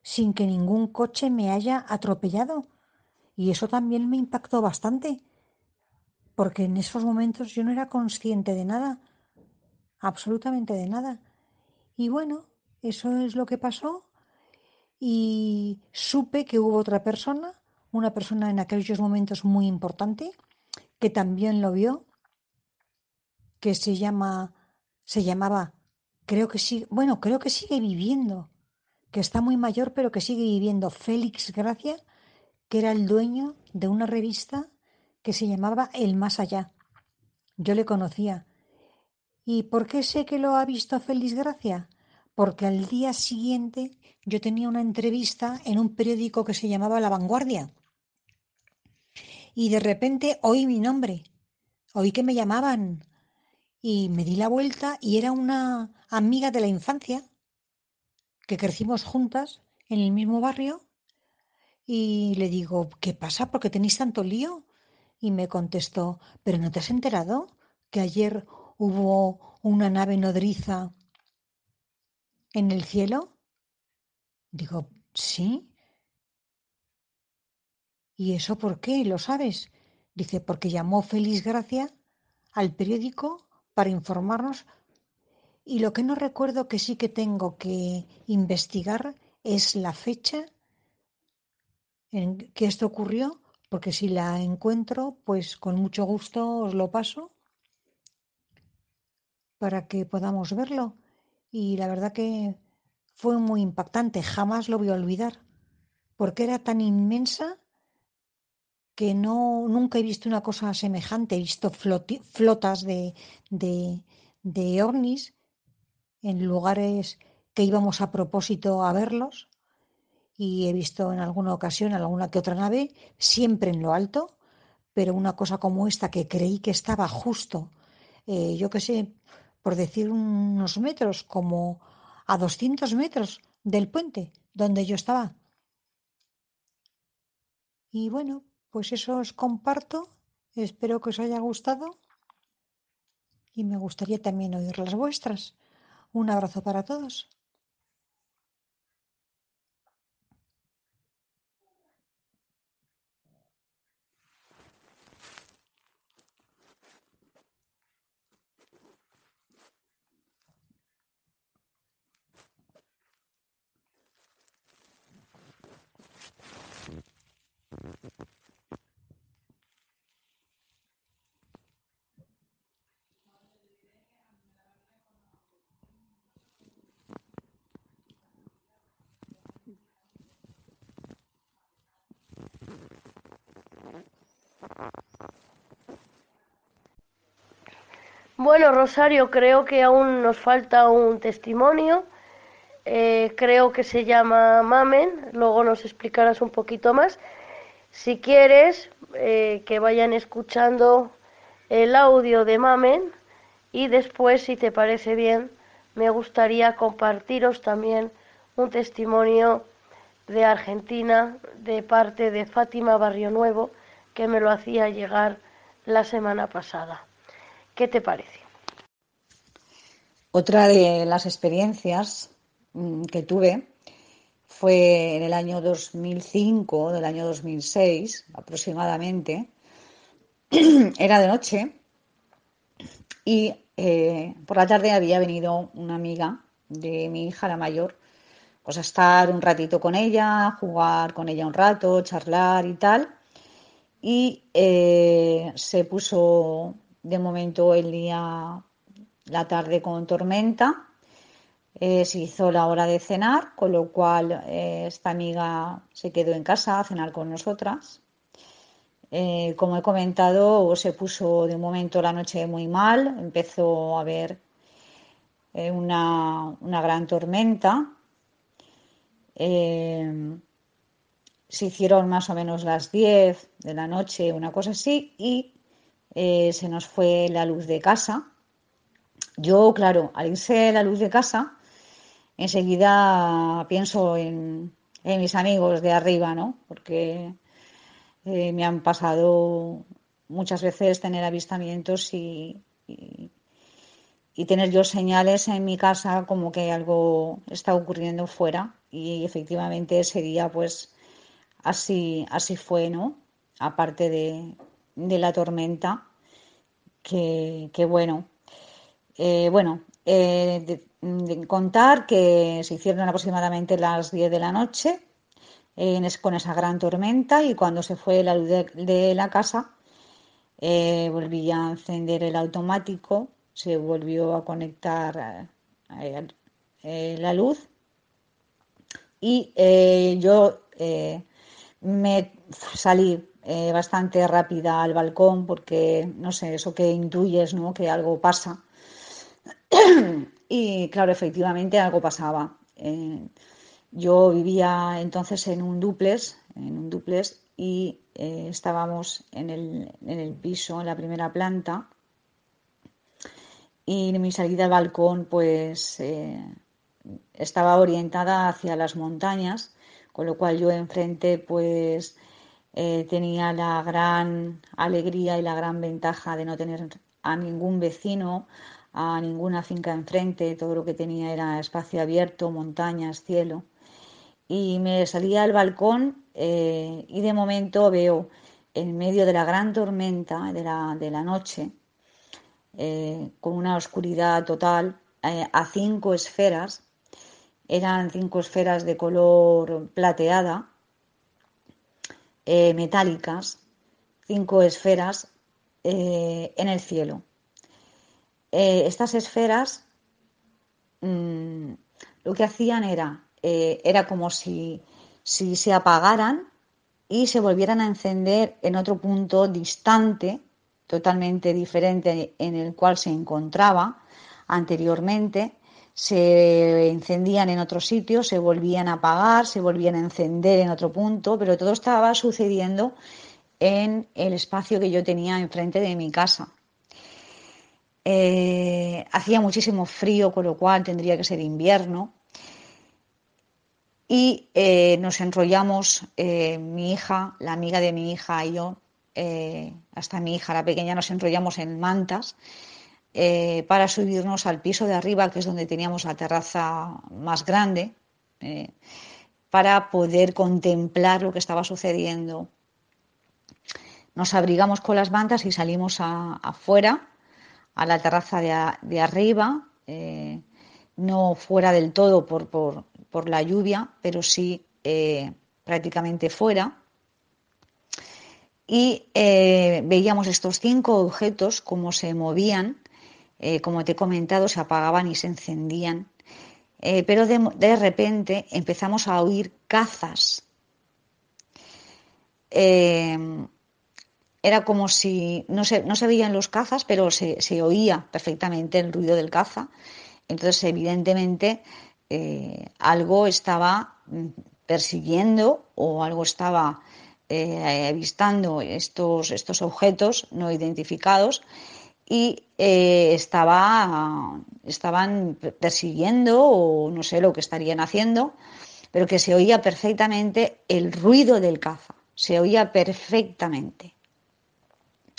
sin que ningún coche me haya atropellado. Y eso también me impactó bastante, porque en esos momentos yo no era consciente de nada, absolutamente de nada. Y bueno, eso es lo que pasó y supe que hubo otra persona, una persona en aquellos momentos muy importante, que también lo vio, que se llama, se llamaba, creo que sí, bueno, creo que sigue viviendo, que está muy mayor, pero que sigue viviendo, Félix Gracia, que era el dueño de una revista que se llamaba El Más Allá. Yo le conocía. ¿Y por qué sé que lo ha visto Félix Gracia? Porque al día siguiente yo tenía una entrevista en un periódico que se llamaba La Vanguardia. Y de repente oí mi nombre, oí que me llamaban y me di la vuelta y era una amiga de la infancia que crecimos juntas en el mismo barrio y le digo, ¿qué pasa? ¿Por qué tenéis tanto lío? Y me contestó, ¿pero no te has enterado que ayer hubo una nave nodriza en el cielo? Digo, sí. ¿Y eso por qué? ¿Lo sabes? Dice, porque llamó Félix Gracia al periódico para informarnos. Y lo que no recuerdo que sí que tengo que investigar es la fecha en que esto ocurrió, porque si la encuentro, pues con mucho gusto os lo paso para que podamos verlo. Y la verdad que fue muy impactante, jamás lo voy a olvidar, porque era tan inmensa que no, nunca he visto una cosa semejante. He visto flotas de, de, de en lugares que íbamos a propósito a verlos y he visto en alguna ocasión alguna que otra nave, siempre en lo alto, pero una cosa como esta que creí que estaba justo, eh, yo qué sé, por decir unos metros, como a 200 metros del puente donde yo estaba. Y bueno, pues eso os comparto, espero que os haya gustado y me gustaría también oír las vuestras. Un abrazo para todos. Bueno, Rosario, creo que aún nos falta un testimonio. Eh, creo que se llama Mamen. Luego nos explicarás un poquito más. Si quieres, eh, que vayan escuchando el audio de Mamen y después, si te parece bien, me gustaría compartiros también un testimonio de Argentina de parte de Fátima Barrio Nuevo que me lo hacía llegar la semana pasada. ¿Qué te parece? Otra de las experiencias mm, que tuve fue en el año 2005, del año 2006 aproximadamente. Era de noche y eh, por la tarde había venido una amiga de mi hija, la mayor, pues a estar un ratito con ella, jugar con ella un rato, charlar y tal. Y eh, se puso de momento el día, la tarde con tormenta. Eh, se hizo la hora de cenar, con lo cual eh, esta amiga se quedó en casa a cenar con nosotras. Eh, como he comentado, se puso de momento la noche muy mal, empezó a ver eh, una, gran tormenta. Se hicieron más o menos las 10 de la noche, una cosa así, y se nos fue la luz de casa. Yo, claro, al irse la luz de casa, enseguida pienso en, mis amigos de arriba, ¿no? Porque me han pasado muchas veces tener avistamientos y, y, tener yo señales en mi casa como que algo está ocurriendo fuera y efectivamente ese día pues así, así fue, ¿no? Aparte de, la tormenta, que, bueno, eh, bueno, eh, de, contar que se hicieron aproximadamente las 10 de la noche con esa gran tormenta y cuando se fue la luz de la casa, eh, volví a encender el automático, se volvió a conectar la luz y yo me salí bastante rápida al balcón porque, no sé, eso que intuyes, ¿no? Que algo pasa. y claro, efectivamente algo pasaba. yo vivía entonces en un duplex, en un duplex y eh, estábamos en el, en el, piso, en la primera planta, y mi salida al balcón pues eh, estaba orientada hacia las montañas, con lo cual yo enfrente pues eh, tenía la gran alegría y la gran ventaja de no tener a ningún vecino, a ninguna finca enfrente, todo lo que tenía era espacio abierto, montañas, cielo. Y me salía al balcón eh, y de momento veo en medio de la gran tormenta de la, de la noche, eh, con una oscuridad total, a cinco esferas, eran cinco esferas de color plateada, metálicas, cinco esferas en el cielo. estas esferas mm, lo que hacían era, era como si si se apagaran y se volvieran a encender en otro punto distante, totalmente diferente en el cual se encontraba anteriormente, se encendían en otro sitio, se volvían a apagar, se volvían a encender en otro punto, pero todo estaba sucediendo en el espacio que yo tenía enfrente de mi casa. Eh, hacía muchísimo frío, con lo cual tendría que ser invierno y eh, nos enrollamos, eh, mi hija, la amiga de mi hija y yo, hasta mi hija, la pequeña, nos enrollamos en mantas para subirnos al piso de arriba, que es donde teníamos la terraza más grande, para poder contemplar lo que estaba sucediendo. Nos abrigamos con las mantas y salimos afuera, a la terraza de, arriba, no fuera del todo por, por por la lluvia, pero sí eh, prácticamente fuera. Y eh, veíamos estos cinco objetos, cómo se movían, eh, como te he comentado, se apagaban y se encendían. pero de, repente empezamos a oír cazas. era como si no se, no se veían los cazas, pero se, se oía perfectamente el ruido del caza. Entonces, evidentemente, eh, algo estaba mm, persiguiendo o algo estaba eh, avistando estos, estos objetos no identificados y eh, estaba, estaban persiguiendo o no sé lo que estarían haciendo, pero que se oía perfectamente el ruido del caza, se oía perfectamente.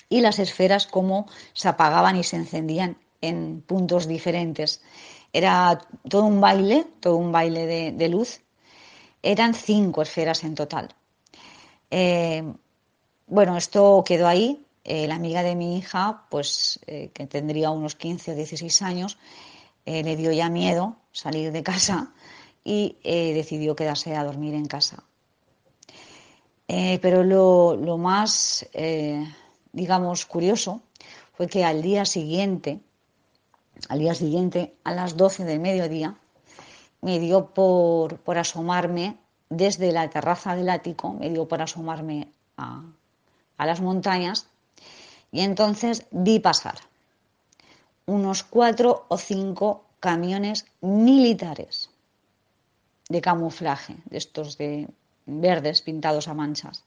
Y las esferas como se apagaban y se encendían en puntos diferentes. Era todo un baile, todo un baile de, luz. Eran cinco esferas en total. Eh, bueno, esto quedó ahí. Eh, la amiga de mi hija, pues eh, que tendría unos 15 o 16 años, le dio ya miedo salir de casa y decidió quedarse a dormir en casa. pero lo, lo más, digamos, curioso fue que al día siguiente, al día siguiente, a las 12 del mediodía, me dio por, asomarme desde la terraza del ático, me dio por asomarme a, las montañas y entonces vi pasar unos cuatro o cinco camiones militares de camuflaje, de estos de verdes pintados a manchas.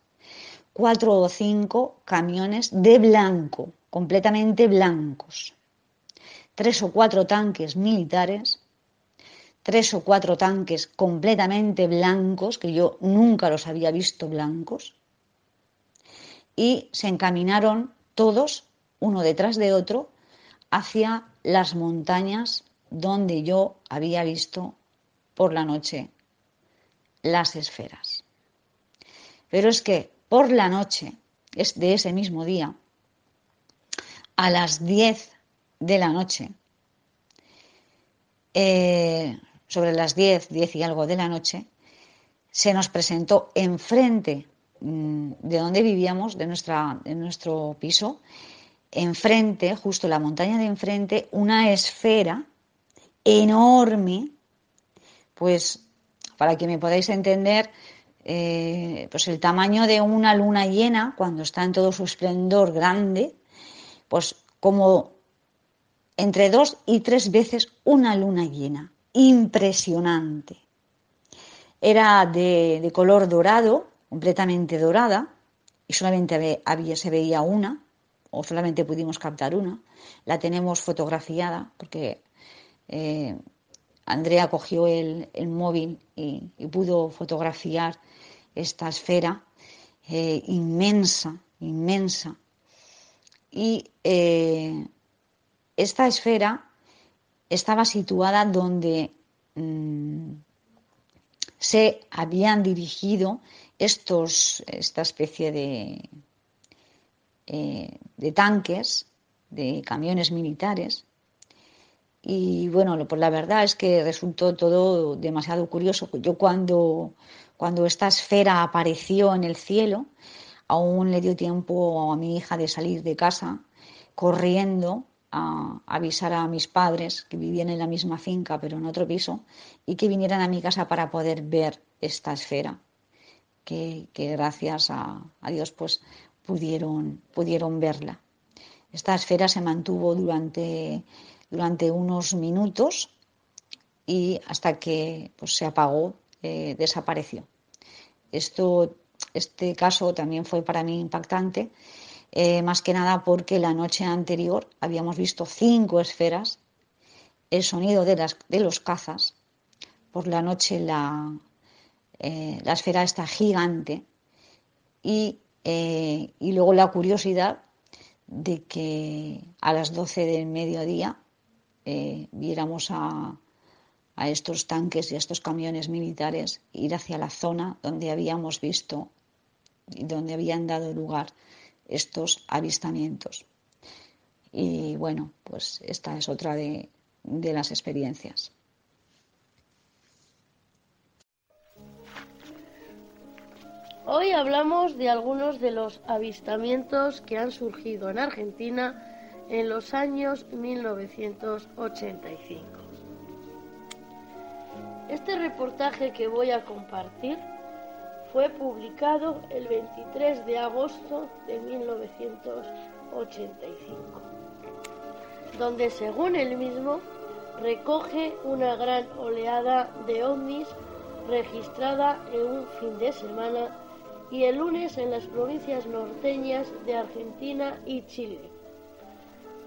Cuatro o cinco camiones de blanco, completamente blancos. Tres o cuatro tanques militares, tres o cuatro tanques completamente blancos, que yo nunca los había visto blancos, y se encaminaron todos, uno detrás de otro, hacia las montañas donde yo había visto por la noche las esferas. Pero es que por la noche, es de ese mismo día, a las 10 de la noche, eh, sobre las 10, 10 y algo de la noche, se nos presentó enfrente de donde vivíamos, de, nuestra, de nuestro piso, enfrente, justo la montaña de enfrente, una esfera enorme, pues para que me podáis entender, eh, pues el tamaño de una luna llena, cuando está en todo su esplendor grande, pues como entre dos y tres veces una luna llena. Impresionante. Era de, color dorado, completamente dorada, y solamente había, se veía una, o solamente pudimos captar una. La tenemos fotografiada porque eh, Andrea cogió el, móvil y, pudo fotografiar esta esfera eh, inmensa, inmensa. Y eh, esta esfera estaba situada donde mm, se habían dirigido estos, esta especie de, de tanques, de camiones militares, y bueno, pues la verdad es que resultó todo demasiado curioso. Yo cuando, cuando esta esfera apareció en el cielo, aún le dio tiempo a mi hija de salir de casa corriendo a avisar a mis padres que vivían en la misma finca pero en otro piso y que vinieran a mi casa para poder ver esta esfera que, gracias a, Dios pues pudieron, pudieron verla. Esta esfera se mantuvo durante durante unos minutos y hasta que pues, se apagó, eh, desapareció. Esto, este caso también fue para mí impactante, eh, más que nada porque la noche anterior habíamos visto cinco esferas, el sonido de, las, de los cazas, por la noche la, eh, la esfera está gigante y, y luego la curiosidad de que a las 12 del mediodía eh, viéramos a, estos tanques y a estos camiones militares ir hacia la zona donde habíamos visto y donde habían dado lugar estos avistamientos. Y bueno, pues esta es otra de, de las experiencias. Hoy hablamos de algunos de los avistamientos que han surgido en Argentina en los años 1985. Este reportaje que voy a compartir fue publicado el 23 de agosto de 1985, donde según él mismo recoge una gran oleada de ovnis registrada en un fin de semana y el lunes en las provincias norteñas de Argentina y Chile.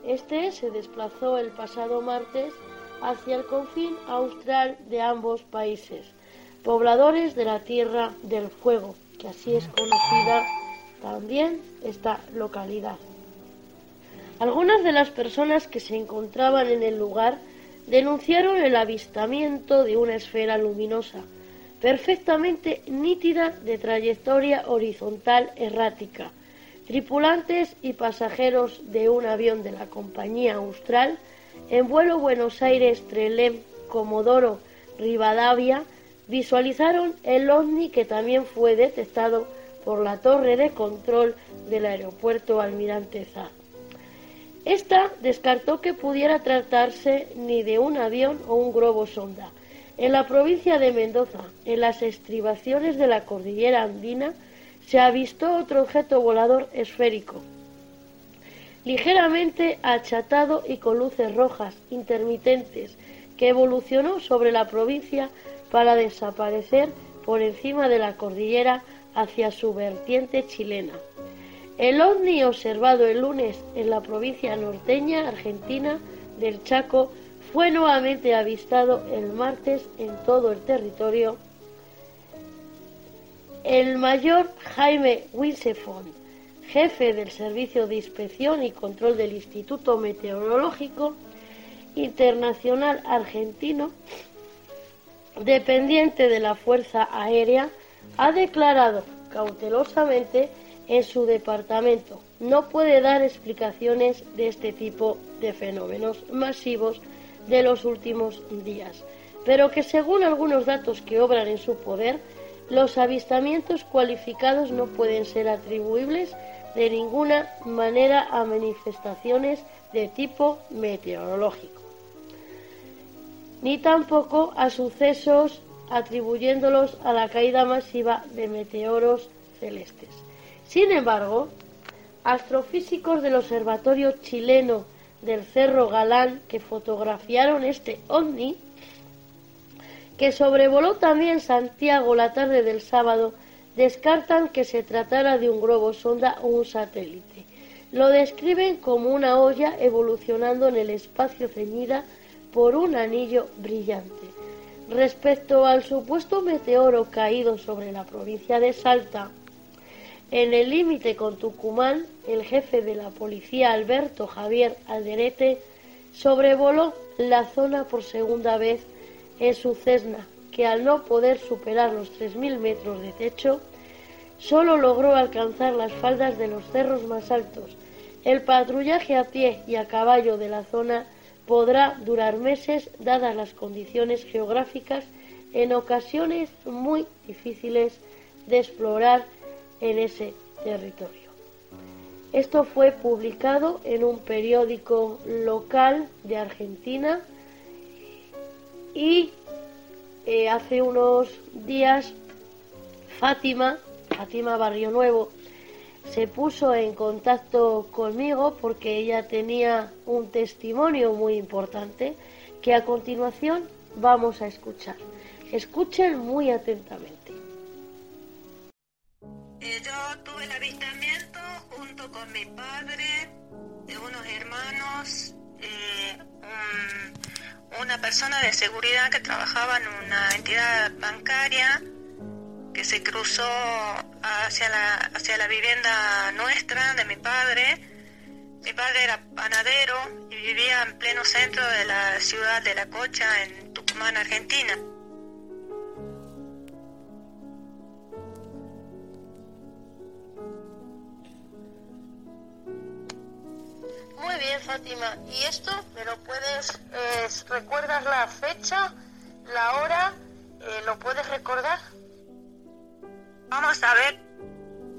Este se desplazó el pasado martes hacia el confín austral de ambos países, pobladores de la Tierra del Fuego, que así es conocida también esta localidad. Algunas de las personas que se encontraban en el lugar denunciaron el avistamiento de una esfera luminosa, perfectamente nítida de trayectoria horizontal errática, tripulantes y pasajeros de un avión de la compañía Austral en vuelo Buenos Aires-Trelem Comodoro Rivadavia visualizaron el ovni que también fue detectado por la torre de control del aeropuerto Almirante Zá. Esta descartó que pudiera tratarse ni de un avión o un globo sonda. En la provincia de Mendoza, en las estribaciones de la cordillera andina, se avistó otro objeto volador esférico, ligeramente achatado y con luces rojas intermitentes que evolucionó sobre la provincia para desaparecer por encima de la cordillera hacia su vertiente chilena. El ovni observado el lunes en la provincia norteña argentina del Chaco fue nuevamente avistado el martes en todo el territorio. El mayor Jaime Winsefond, jefe del Servicio de Inspección y Control del Instituto Meteorológico Internacional Argentino, dependiente de la Fuerza Aérea, ha declarado cautelosamente en su departamento. No puede dar explicaciones de este tipo de fenómenos masivos de los últimos días, pero que según algunos datos que obran en su poder, los avistamientos cualificados no pueden ser atribuibles de ninguna manera a manifestaciones de tipo meteorológico, ni tampoco a sucesos atribuyéndolos a la caída masiva de meteoros celestes. Sin embargo, astrofísicos del Observatorio chileno del Cerro Galán que fotografiaron este ovni, que sobrevoló también Santiago la tarde del sábado, descartan que se tratara de un globo sonda o un satélite. Lo describen como una olla evolucionando en el espacio ceñida por un anillo brillante. Respecto al supuesto meteoro caído sobre la provincia de Salta, en el límite con Tucumán, el jefe de la policía Alberto Javier Alderete sobrevoló la zona por segunda vez en su Cessna, que al no poder superar los 3.000 metros de techo, solo logró alcanzar las faldas de los cerros más altos. El patrullaje a pie y a caballo de la zona podrá durar meses dadas las condiciones geográficas en ocasiones muy difíciles de explorar en ese territorio. Esto fue publicado en un periódico local de Argentina y eh, hace unos días Fátima, Fátima Barrio Nuevo, se puso en contacto conmigo porque ella tenía un testimonio muy importante que a continuación vamos a escuchar. Escuchen muy atentamente. Eh, yo tuve el avistamiento junto con mi padre, unos hermanos, eh, una persona de seguridad que trabajaba en una entidad bancaria que se cruzó hacia la, hacia la vivienda nuestra de mi padre. Mi padre era panadero y vivía en pleno centro de la ciudad de La Cocha, en Tucumán, Argentina. Muy bien, Fátima. ¿Y esto me lo puedes, eh, recuerdas la fecha, la hora, eh, lo puedes recordar? Vamos a ver,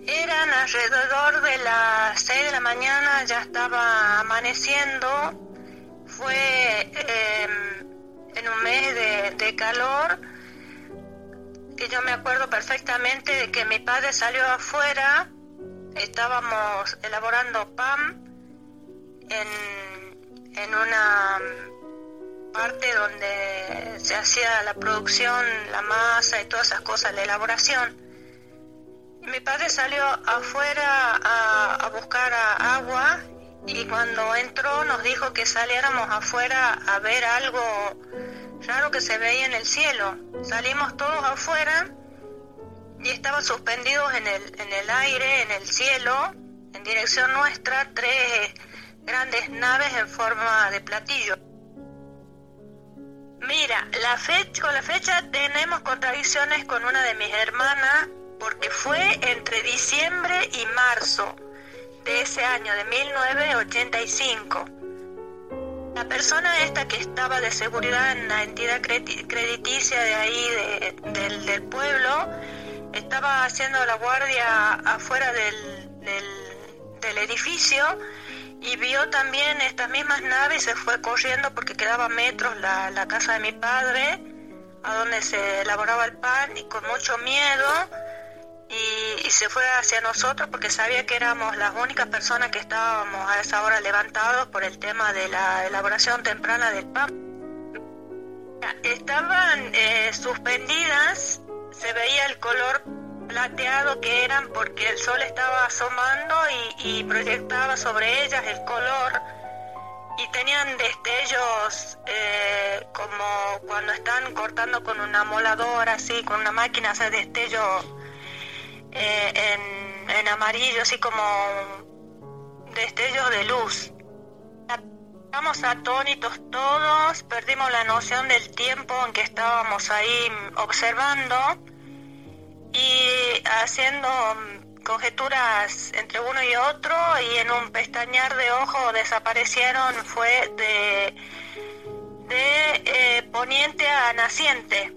eran alrededor de las 6 de la mañana, ya estaba amaneciendo, fue em, en un mes de, de calor, que yo me acuerdo perfectamente de que mi padre salió afuera, estábamos elaborando pan, en, en una parte donde se hacía la producción, la masa y todas esas cosas, la elaboración. Mi padre salió afuera a, a buscar agua y cuando entró nos dijo que saliéramos afuera a ver algo raro que se veía en el cielo. Salimos todos afuera y estaban suspendidos en el, en el aire, en el cielo, en dirección nuestra, tres grandes naves en forma de platillo. Mira, la fecha, con la fecha tenemos contradicciones con una de mis hermanas porque fue entre diciembre y marzo de ese año de 1985. La persona esta que estaba de seguridad en la entidad crediticia de ahí del, pueblo estaba haciendo la guardia afuera del, del edificio y vio también estas mismas naves y se fue corriendo porque quedaba metros la, la casa de mi padre, a donde se elaboraba el pan, y con mucho miedo, y, se fue hacia nosotros porque sabía que éramos las únicas personas que estábamos a esa hora levantados por el tema de la elaboración temprana del pan. Estaban eh, suspendidas, se veía el color plateado que eran porque el sol estaba asomando y, proyectaba sobre ellas el color y tenían destellos eh, como cuando están cortando con una moladora así, con una máquina, hace destello eh, en, en amarillo, así como destellos de luz. Estamos atónitos todos, perdimos la noción del tiempo en que estábamos ahí observando y haciendo mm, conjeturas entre uno y otro y en un pestañear de ojo desaparecieron, fue de, de eh, poniente a naciente.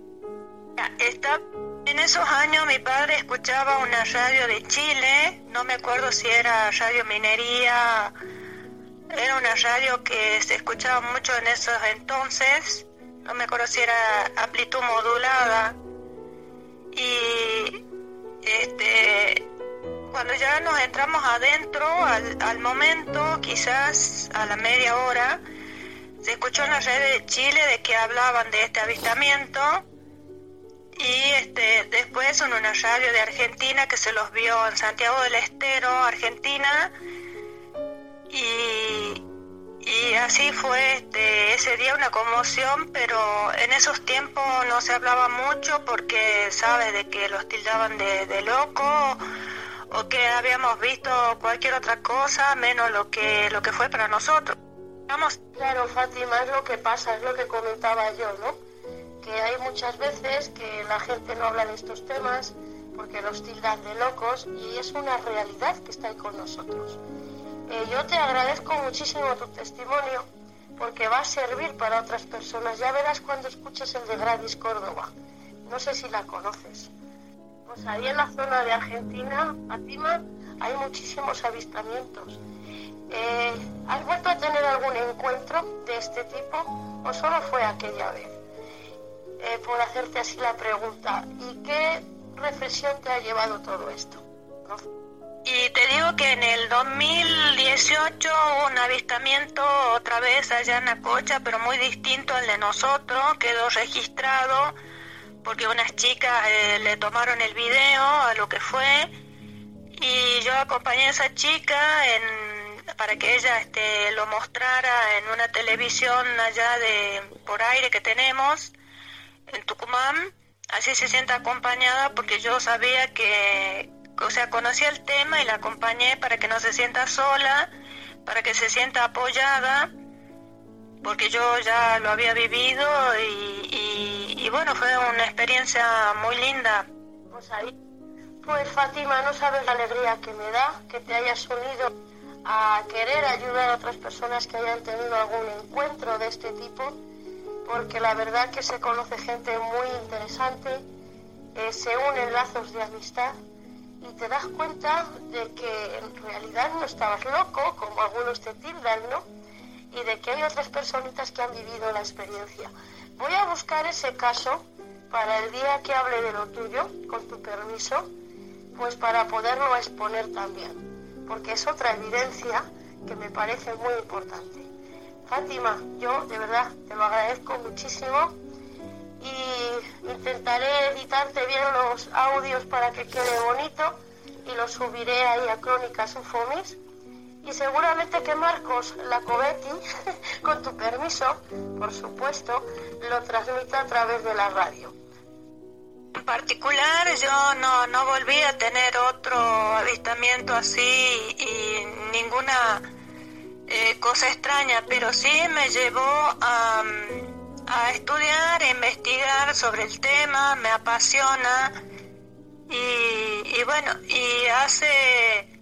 Está, en esos años mi padre escuchaba una radio de Chile, no me acuerdo si era Radio Minería era una radio que se escuchaba mucho en esos entonces, no me acuerdo si era amplitud modulada. Y este cuando ya nos entramos adentro, al, al momento, quizás a la media hora, se escuchó en la radio de Chile de que hablaban de este avistamiento y este después en una radio de Argentina que se los vio en Santiago del Estero, Argentina, y, y así fue este, ese día una conmoción, pero en esos tiempos no se hablaba mucho porque, ¿sabes?, de que los tildaban de, de loco o que habíamos visto cualquier otra cosa menos lo que, lo que fue para nosotros. Vamos. Claro, Fátima, es lo que pasa, es lo que comentaba yo, ¿no? Que hay muchas veces que la gente no habla de estos temas porque los tildan de locos y es una realidad que está ahí con nosotros. Yo te agradezco muchísimo tu testimonio porque va a servir para otras personas. Ya verás cuando escuches el de Gradis Córdoba. No sé si la conoces. Pues ahí en la zona de Argentina, Fátima, hay muchísimos avistamientos. Eh, ¿Has vuelto a tener algún encuentro de este tipo o solo fue aquella vez? Eh, por hacerte así la pregunta. ¿Y qué reflexión te ha llevado todo esto? Y te digo que en el 2018 hubo un avistamiento otra vez allá en Acocha, pero muy distinto al de nosotros, quedó registrado porque unas chicas eh, le tomaron el video a lo que fue y yo acompañé a esa chica en, para que ella este, lo mostrara en una televisión allá de por aire que tenemos en Tucumán. Así se siente acompañada porque yo sabía que, o sea, conocí el tema y la acompañé para que no se sienta sola, para que se sienta apoyada, porque yo ya lo había vivido y, bueno, fue una experiencia muy linda. Pues ahí, pues Fátima, no sabes la alegría que me da que te hayas unido a querer ayudar a otras personas que hayan tenido algún encuentro de este tipo, porque la verdad que se conoce gente muy interesante, eh, se unen lazos de amistad y te das cuenta de que en realidad no estabas loco, como algunos te tildan, ¿no? Y de que hay otras personitas que han vivido la experiencia. Voy a buscar ese caso para el día que hable de lo tuyo, con tu permiso, pues para poderlo exponer también, porque es otra evidencia que me parece muy importante. Fátima, yo de verdad te lo agradezco muchísimo intentaré editarte bien los audios para que quede bonito y los subiré ahí a Crónicas Ufomis. Y seguramente que Marcos Lacobetti, con tu permiso, por supuesto, lo transmita a través de la radio. En particular, yo no, no volví a tener otro avistamiento así y ninguna eh, cosa extraña, pero sí me llevó a a estudiar, a investigar sobre el tema, me apasiona. Y, bueno, y hace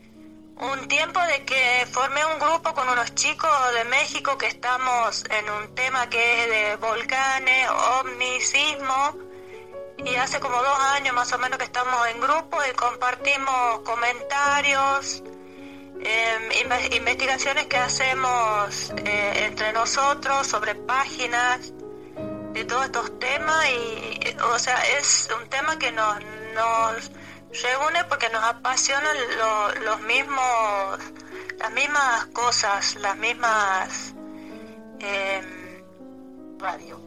un tiempo de que formé un grupo con unos chicos de México que estamos en un tema que es de volcanes, omnicismo y hace como dos años más o menos que estamos en grupo y compartimos comentarios, em, investigaciones que hacemos eh, entre nosotros sobre páginas de todos estos temas y, o sea, es un tema que nos, nos reúne porque nos apasionan los mismos, las mismas cosas, las mismas eh, radio.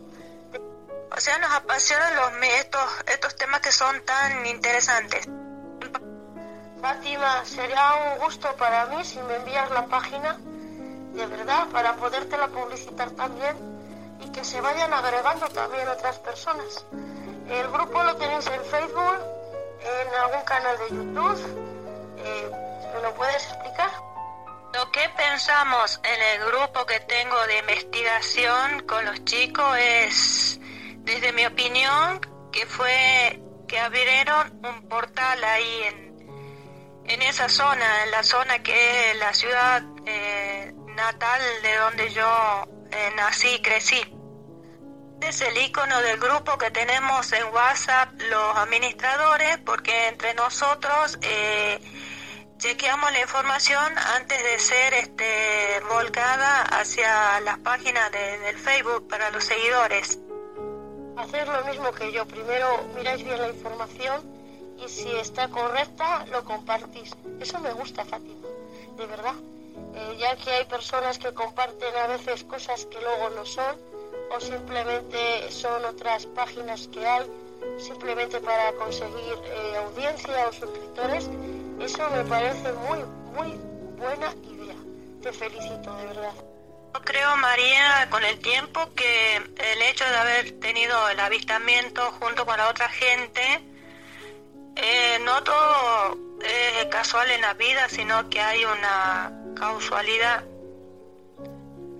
O sea, nos apasionan los, estos, estos temas que son tan interesantes. Fátima, sería un gusto para mí si me envías la página, de verdad, para podértela publicitar también que se vayan agregando también otras personas. El grupo lo tenéis en Facebook, en algún canal de YouTube. Eh, ¿Me lo puedes explicar? Lo que pensamos en el grupo que tengo de investigación con los chicos es, desde mi opinión, que fue que abrieron un portal ahí en, en esa zona, en la zona que es la ciudad eh, natal de donde yo eh, nací y crecí. Es el icono del grupo que tenemos en WhatsApp los administradores porque entre nosotros eh, chequeamos la información antes de ser este, volcada hacia las páginas de, del Facebook para los seguidores. Hacer lo mismo que yo. Primero miráis bien la información y si está correcta lo compartís. Eso me gusta, Fátima, de verdad. Eh, ya que hay personas que comparten a veces cosas que luego no son o simplemente son otras páginas que hay simplemente para conseguir eh, audiencia o suscriptores eso me parece muy, muy buena idea. Te felicito, de verdad. Yo creo, María, con el tiempo que el hecho de haber tenido el avistamiento junto con la otra gente, eh, no todo es casual en la vida, sino que hay una causalidad.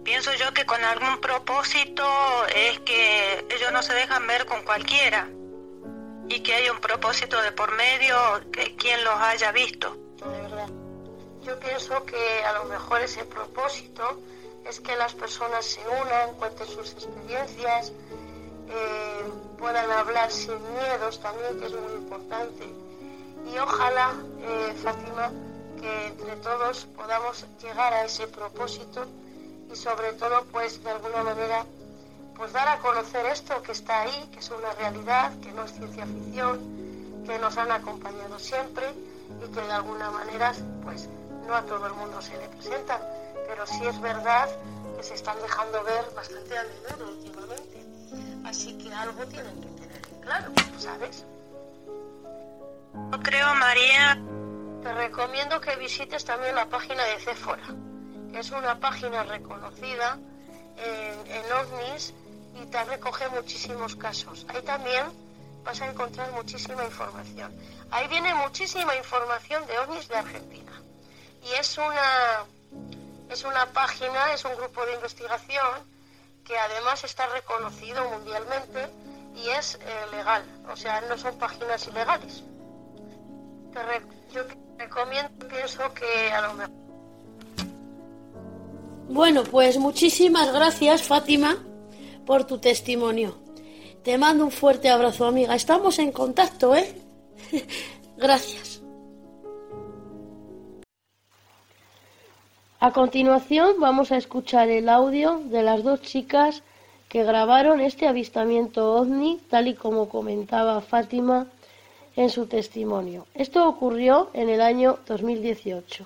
Pienso yo que con algún propósito es que ellos no se dejan ver con cualquiera y que haya un propósito de por medio, que quien los haya visto. Yo pienso que a lo mejor ese propósito es que las personas se unan, cuenten sus experiencias, eh, puedan hablar sin miedos también, que es muy importante. Y ojalá, eh, Fátima, que entre todos podamos llegar a ese propósito y sobre todo, pues de alguna manera, pues dar a conocer esto que está ahí, que es una realidad, que no es ciencia ficción, que nos han acompañado siempre y que de alguna manera, pues no a todo el mundo se le presentan, pero sí es verdad que se están dejando ver bastante a menudo últimamente. Así que algo tienen que tener claro, ¿sabes? Yo creo, María. Te recomiendo que visites también la página de Céfora, que es una página reconocida en, en OVNIs y te recoge muchísimos casos. Ahí también vas a encontrar muchísima información. Ahí viene muchísima información de ovnis de Argentina. Y es una, es una página, es un grupo de investigación que además está reconocido mundialmente y es eh, legal. O sea, no son páginas ilegales. Te yo recomiendo, pienso que a lo mejor... Bueno, pues muchísimas gracias, Fátima por tu testimonio. Te mando un fuerte abrazo, amiga. Estamos en contacto, ¿eh? Gracias. A continuación vamos a escuchar el audio de las dos chicas que grabaron este avistamiento ovni, tal y como comentaba Fátima en su testimonio. Esto ocurrió en el año 2018.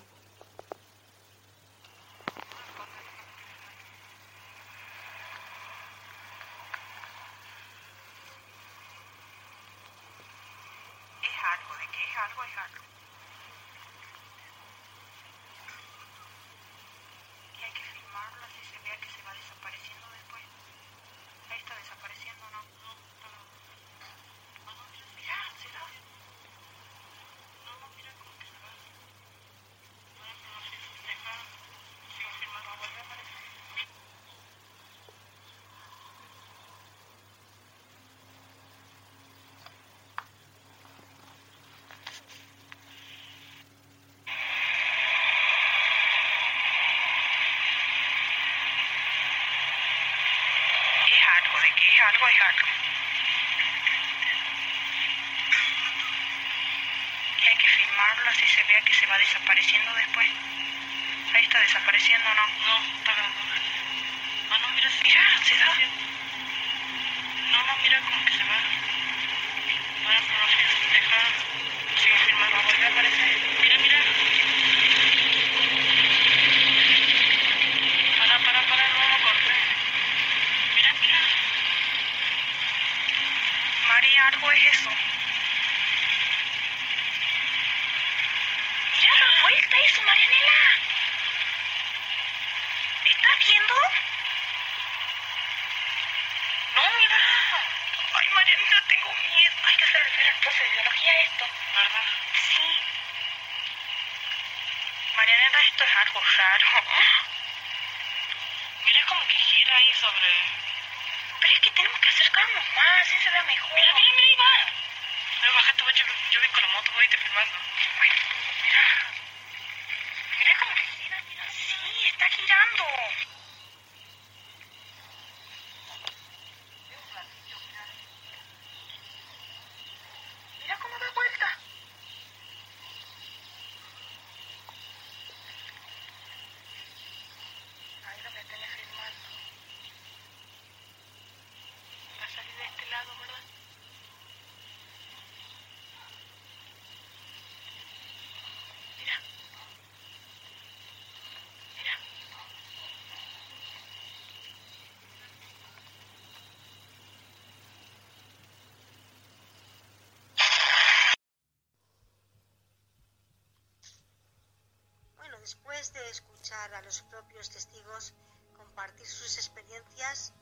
Después de escuchar a los propios testigos compartir sus experiencias,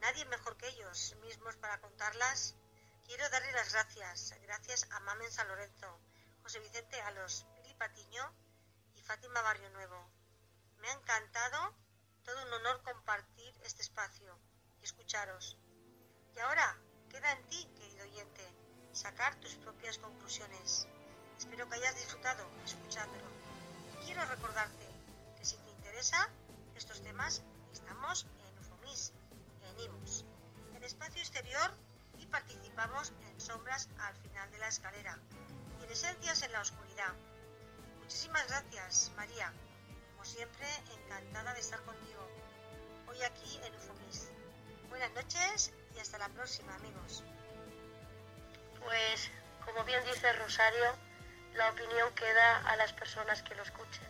nadie mejor que ellos mismos para contarlas, quiero darle las gracias. Gracias a Mamen San Lorenzo, José Vicente Alos, Pili Patiño y Fátima Barrio Nuevo. Me ha encantado, todo un honor compartir este espacio y escucharos. Y ahora queda en ti, querido oyente, sacar tus propias conclusiones. Espero que hayas disfrutado escuchándolo. Quiero recordarte que si te interesa estos temas, estamos en Ufomis, en IMUS, en espacio exterior y participamos en sombras al final de la escalera y en esencias en la oscuridad. Muchísimas gracias, María. Como siempre, encantada de estar contigo. Hoy aquí en Ufomis. Buenas noches y hasta la próxima, amigos. Pues, como bien dice Rosario, la opinión queda a las personas que lo escuchen.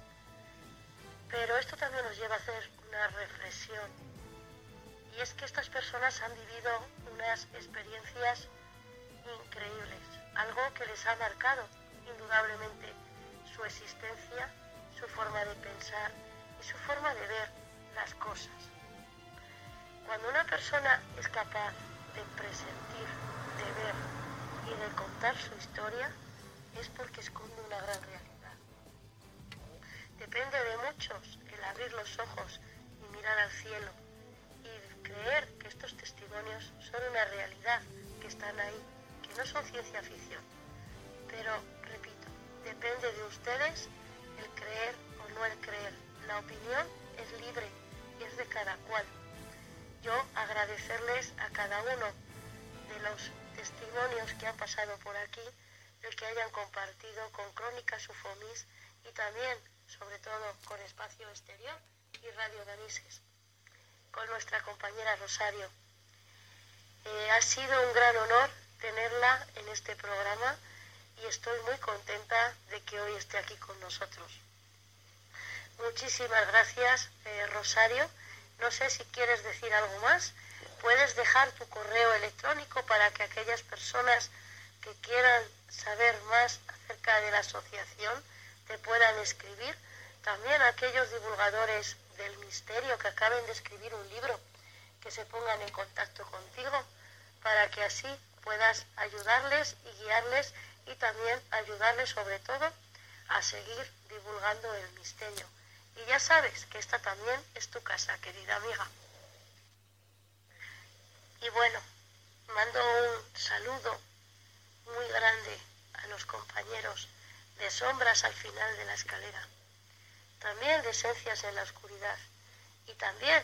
Pero esto también nos lleva a hacer una reflexión. Y es que estas personas han vivido unas experiencias increíbles, algo que les ha marcado indudablemente su existencia, su forma de pensar y su forma de ver las cosas. Cuando una persona es capaz de presentir, de ver y de contar su historia, es porque esconde una gran realidad. Depende de muchos el abrir los ojos y mirar al cielo y creer que estos testimonios son una realidad, que están ahí, que no son ciencia ficción. Pero, repito, depende de ustedes el creer o no el creer. La opinión es libre y es de cada cual. Yo agradecerles a cada uno de los testimonios que han pasado por aquí, el que hayan compartido con Crónicas Ufomis y también, sobre todo, con Espacio Exterior y Radio Manises, con nuestra compañera Rosario. Eh, ha sido un gran honor tenerla en este programa y estoy muy contenta de que hoy esté aquí con nosotros. Muchísimas gracias, eh, Rosario. No sé si quieres decir algo más. Puedes dejar tu correo electrónico para que aquellas personas que quieran saber más acerca de la asociación te puedan escribir. También aquellos divulgadores del misterio que acaben de escribir un libro, que se pongan en contacto contigo para que así puedas ayudarles y guiarles y también ayudarles sobre todo a seguir divulgando el misterio. Y ya sabes que esta también es tu casa, querida amiga. Y bueno, mando un saludo muy grande a los compañeros de sombras al final de la escalera, también de esencias en la oscuridad y también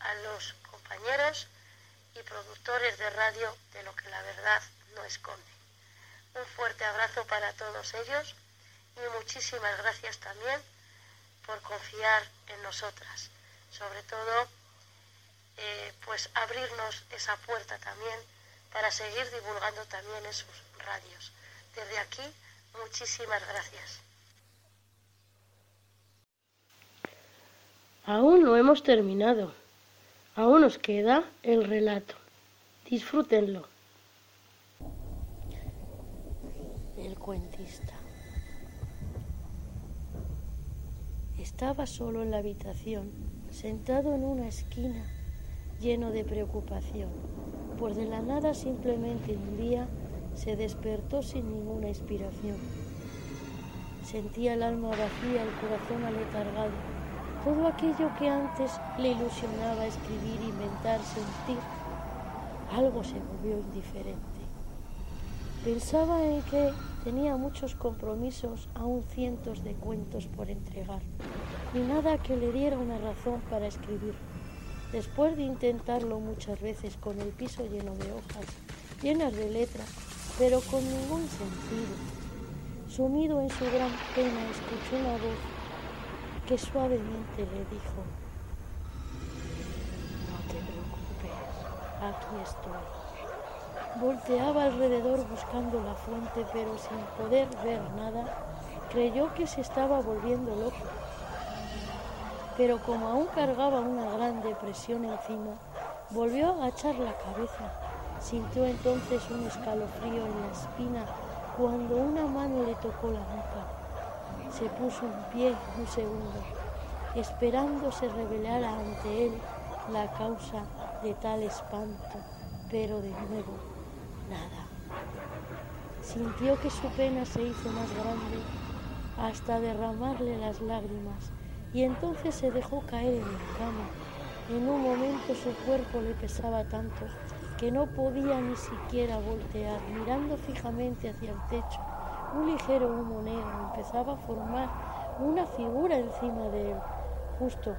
a los compañeros y productores de radio de lo que la verdad no esconde. Un fuerte abrazo para todos ellos y muchísimas gracias también por confiar en nosotras. Sobre todo, eh, pues abrirnos esa puerta también para seguir divulgando también esos radios. Desde aquí, muchísimas gracias. Aún no hemos terminado. Aún nos queda el relato. Disfrútenlo. El cuentista. Estaba solo en la habitación, sentado en una esquina, lleno de preocupación, pues de la nada simplemente un día se despertó sin ninguna inspiración. Sentía el alma vacía, el corazón aletargado. Todo aquello que antes le ilusionaba escribir, inventar, sentir, algo se volvió indiferente. Pensaba en que tenía muchos compromisos, aún cientos de cuentos por entregar, y nada que le diera una razón para escribir. Después de intentarlo muchas veces con el piso lleno de hojas, llenas de letras, pero con ningún sentido, sumido en su gran pena, escuchó una voz que suavemente le dijo, no te preocupes, aquí estoy. Volteaba alrededor buscando la fuente, pero sin poder ver nada, creyó que se estaba volviendo loco. Pero como aún cargaba una gran depresión encima, volvió a agachar la cabeza. Sintió entonces un escalofrío en la espina cuando una mano le tocó la nuca. Se puso en pie un segundo, esperando se revelara ante él la causa de tal espanto, pero de nuevo nada. Sintió que su pena se hizo más grande hasta derramarle las lágrimas y entonces se dejó caer en la cama. En un momento su cuerpo le pesaba tanto que no podía ni siquiera voltear. Mirando fijamente hacia el techo, un ligero humo negro empezaba a formar una figura encima de él. Justo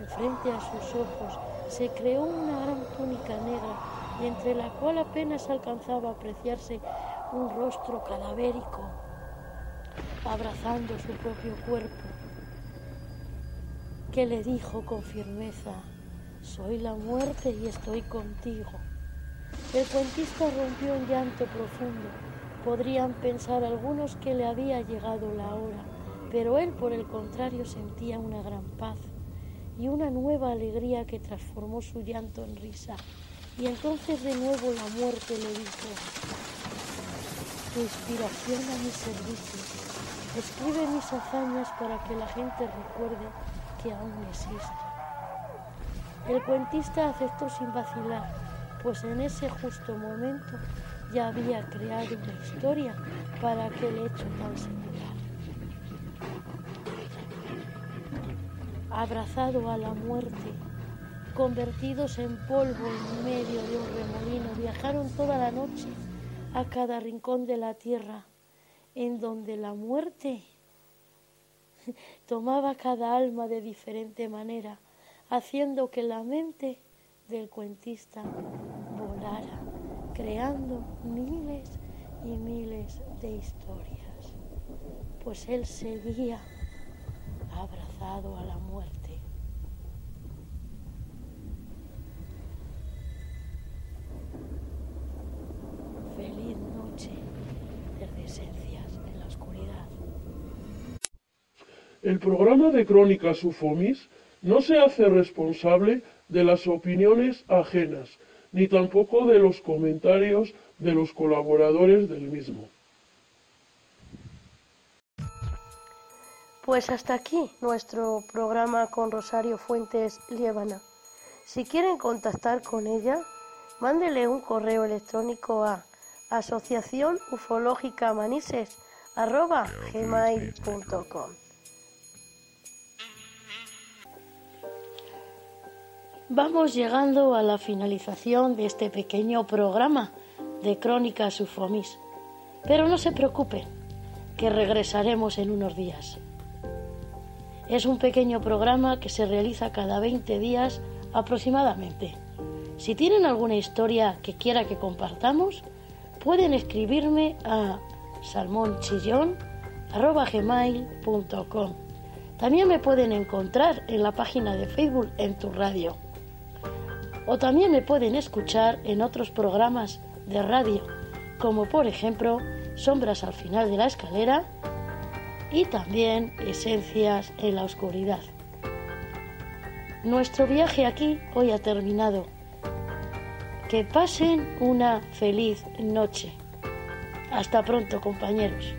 enfrente a sus ojos se creó una gran túnica negra y entre la cual apenas alcanzaba a apreciarse un rostro cadavérico abrazando su propio cuerpo, que le dijo con firmeza, soy la muerte y estoy contigo. El cuentista rompió en llanto profundo. Podrían pensar algunos que le había llegado la hora, pero él por el contrario sentía una gran paz y una nueva alegría que transformó su llanto en risa. Y entonces de nuevo la muerte le dijo, tu inspiración a mi servicio, escribe mis hazañas para que la gente recuerde que aún existo. El cuentista aceptó sin vacilar, pues en ese justo momento ya había creado una historia para aquel hecho tan singular. Abrazado a la muerte, convertidos en polvo en medio de un remolino, viajaron toda la noche a cada rincón de la tierra, en donde la muerte tomaba cada alma de diferente manera, haciendo que la mente del cuentista volara, creando miles y miles de historias, pues él seguía abrazado a la muerte. Feliz noche desde esencias en la oscuridad. El programa de Crónicas Ufomis no se hace responsable de las opiniones ajenas, ni tampoco de los comentarios de los colaboradores del mismo. Pues hasta aquí nuestro programa con Rosario Fuentes Liébana. Si quieren contactar con ella, mándele un correo electrónico a asociación ufológica manises. Vamos llegando a la finalización de este pequeño programa de Crónicas Ufomis. Pero no se preocupen, que regresaremos en unos días. Es un pequeño programa que se realiza cada 20 días aproximadamente. Si tienen alguna historia que quiera que compartamos, pueden escribirme a salmonchillón.com. También me pueden encontrar en la página de Facebook en tu radio. O también me pueden escuchar en otros programas de radio, como por ejemplo Sombras al final de la escalera y también Esencias en la oscuridad. Nuestro viaje aquí hoy ha terminado. Que pasen una feliz noche. Hasta pronto, compañeros.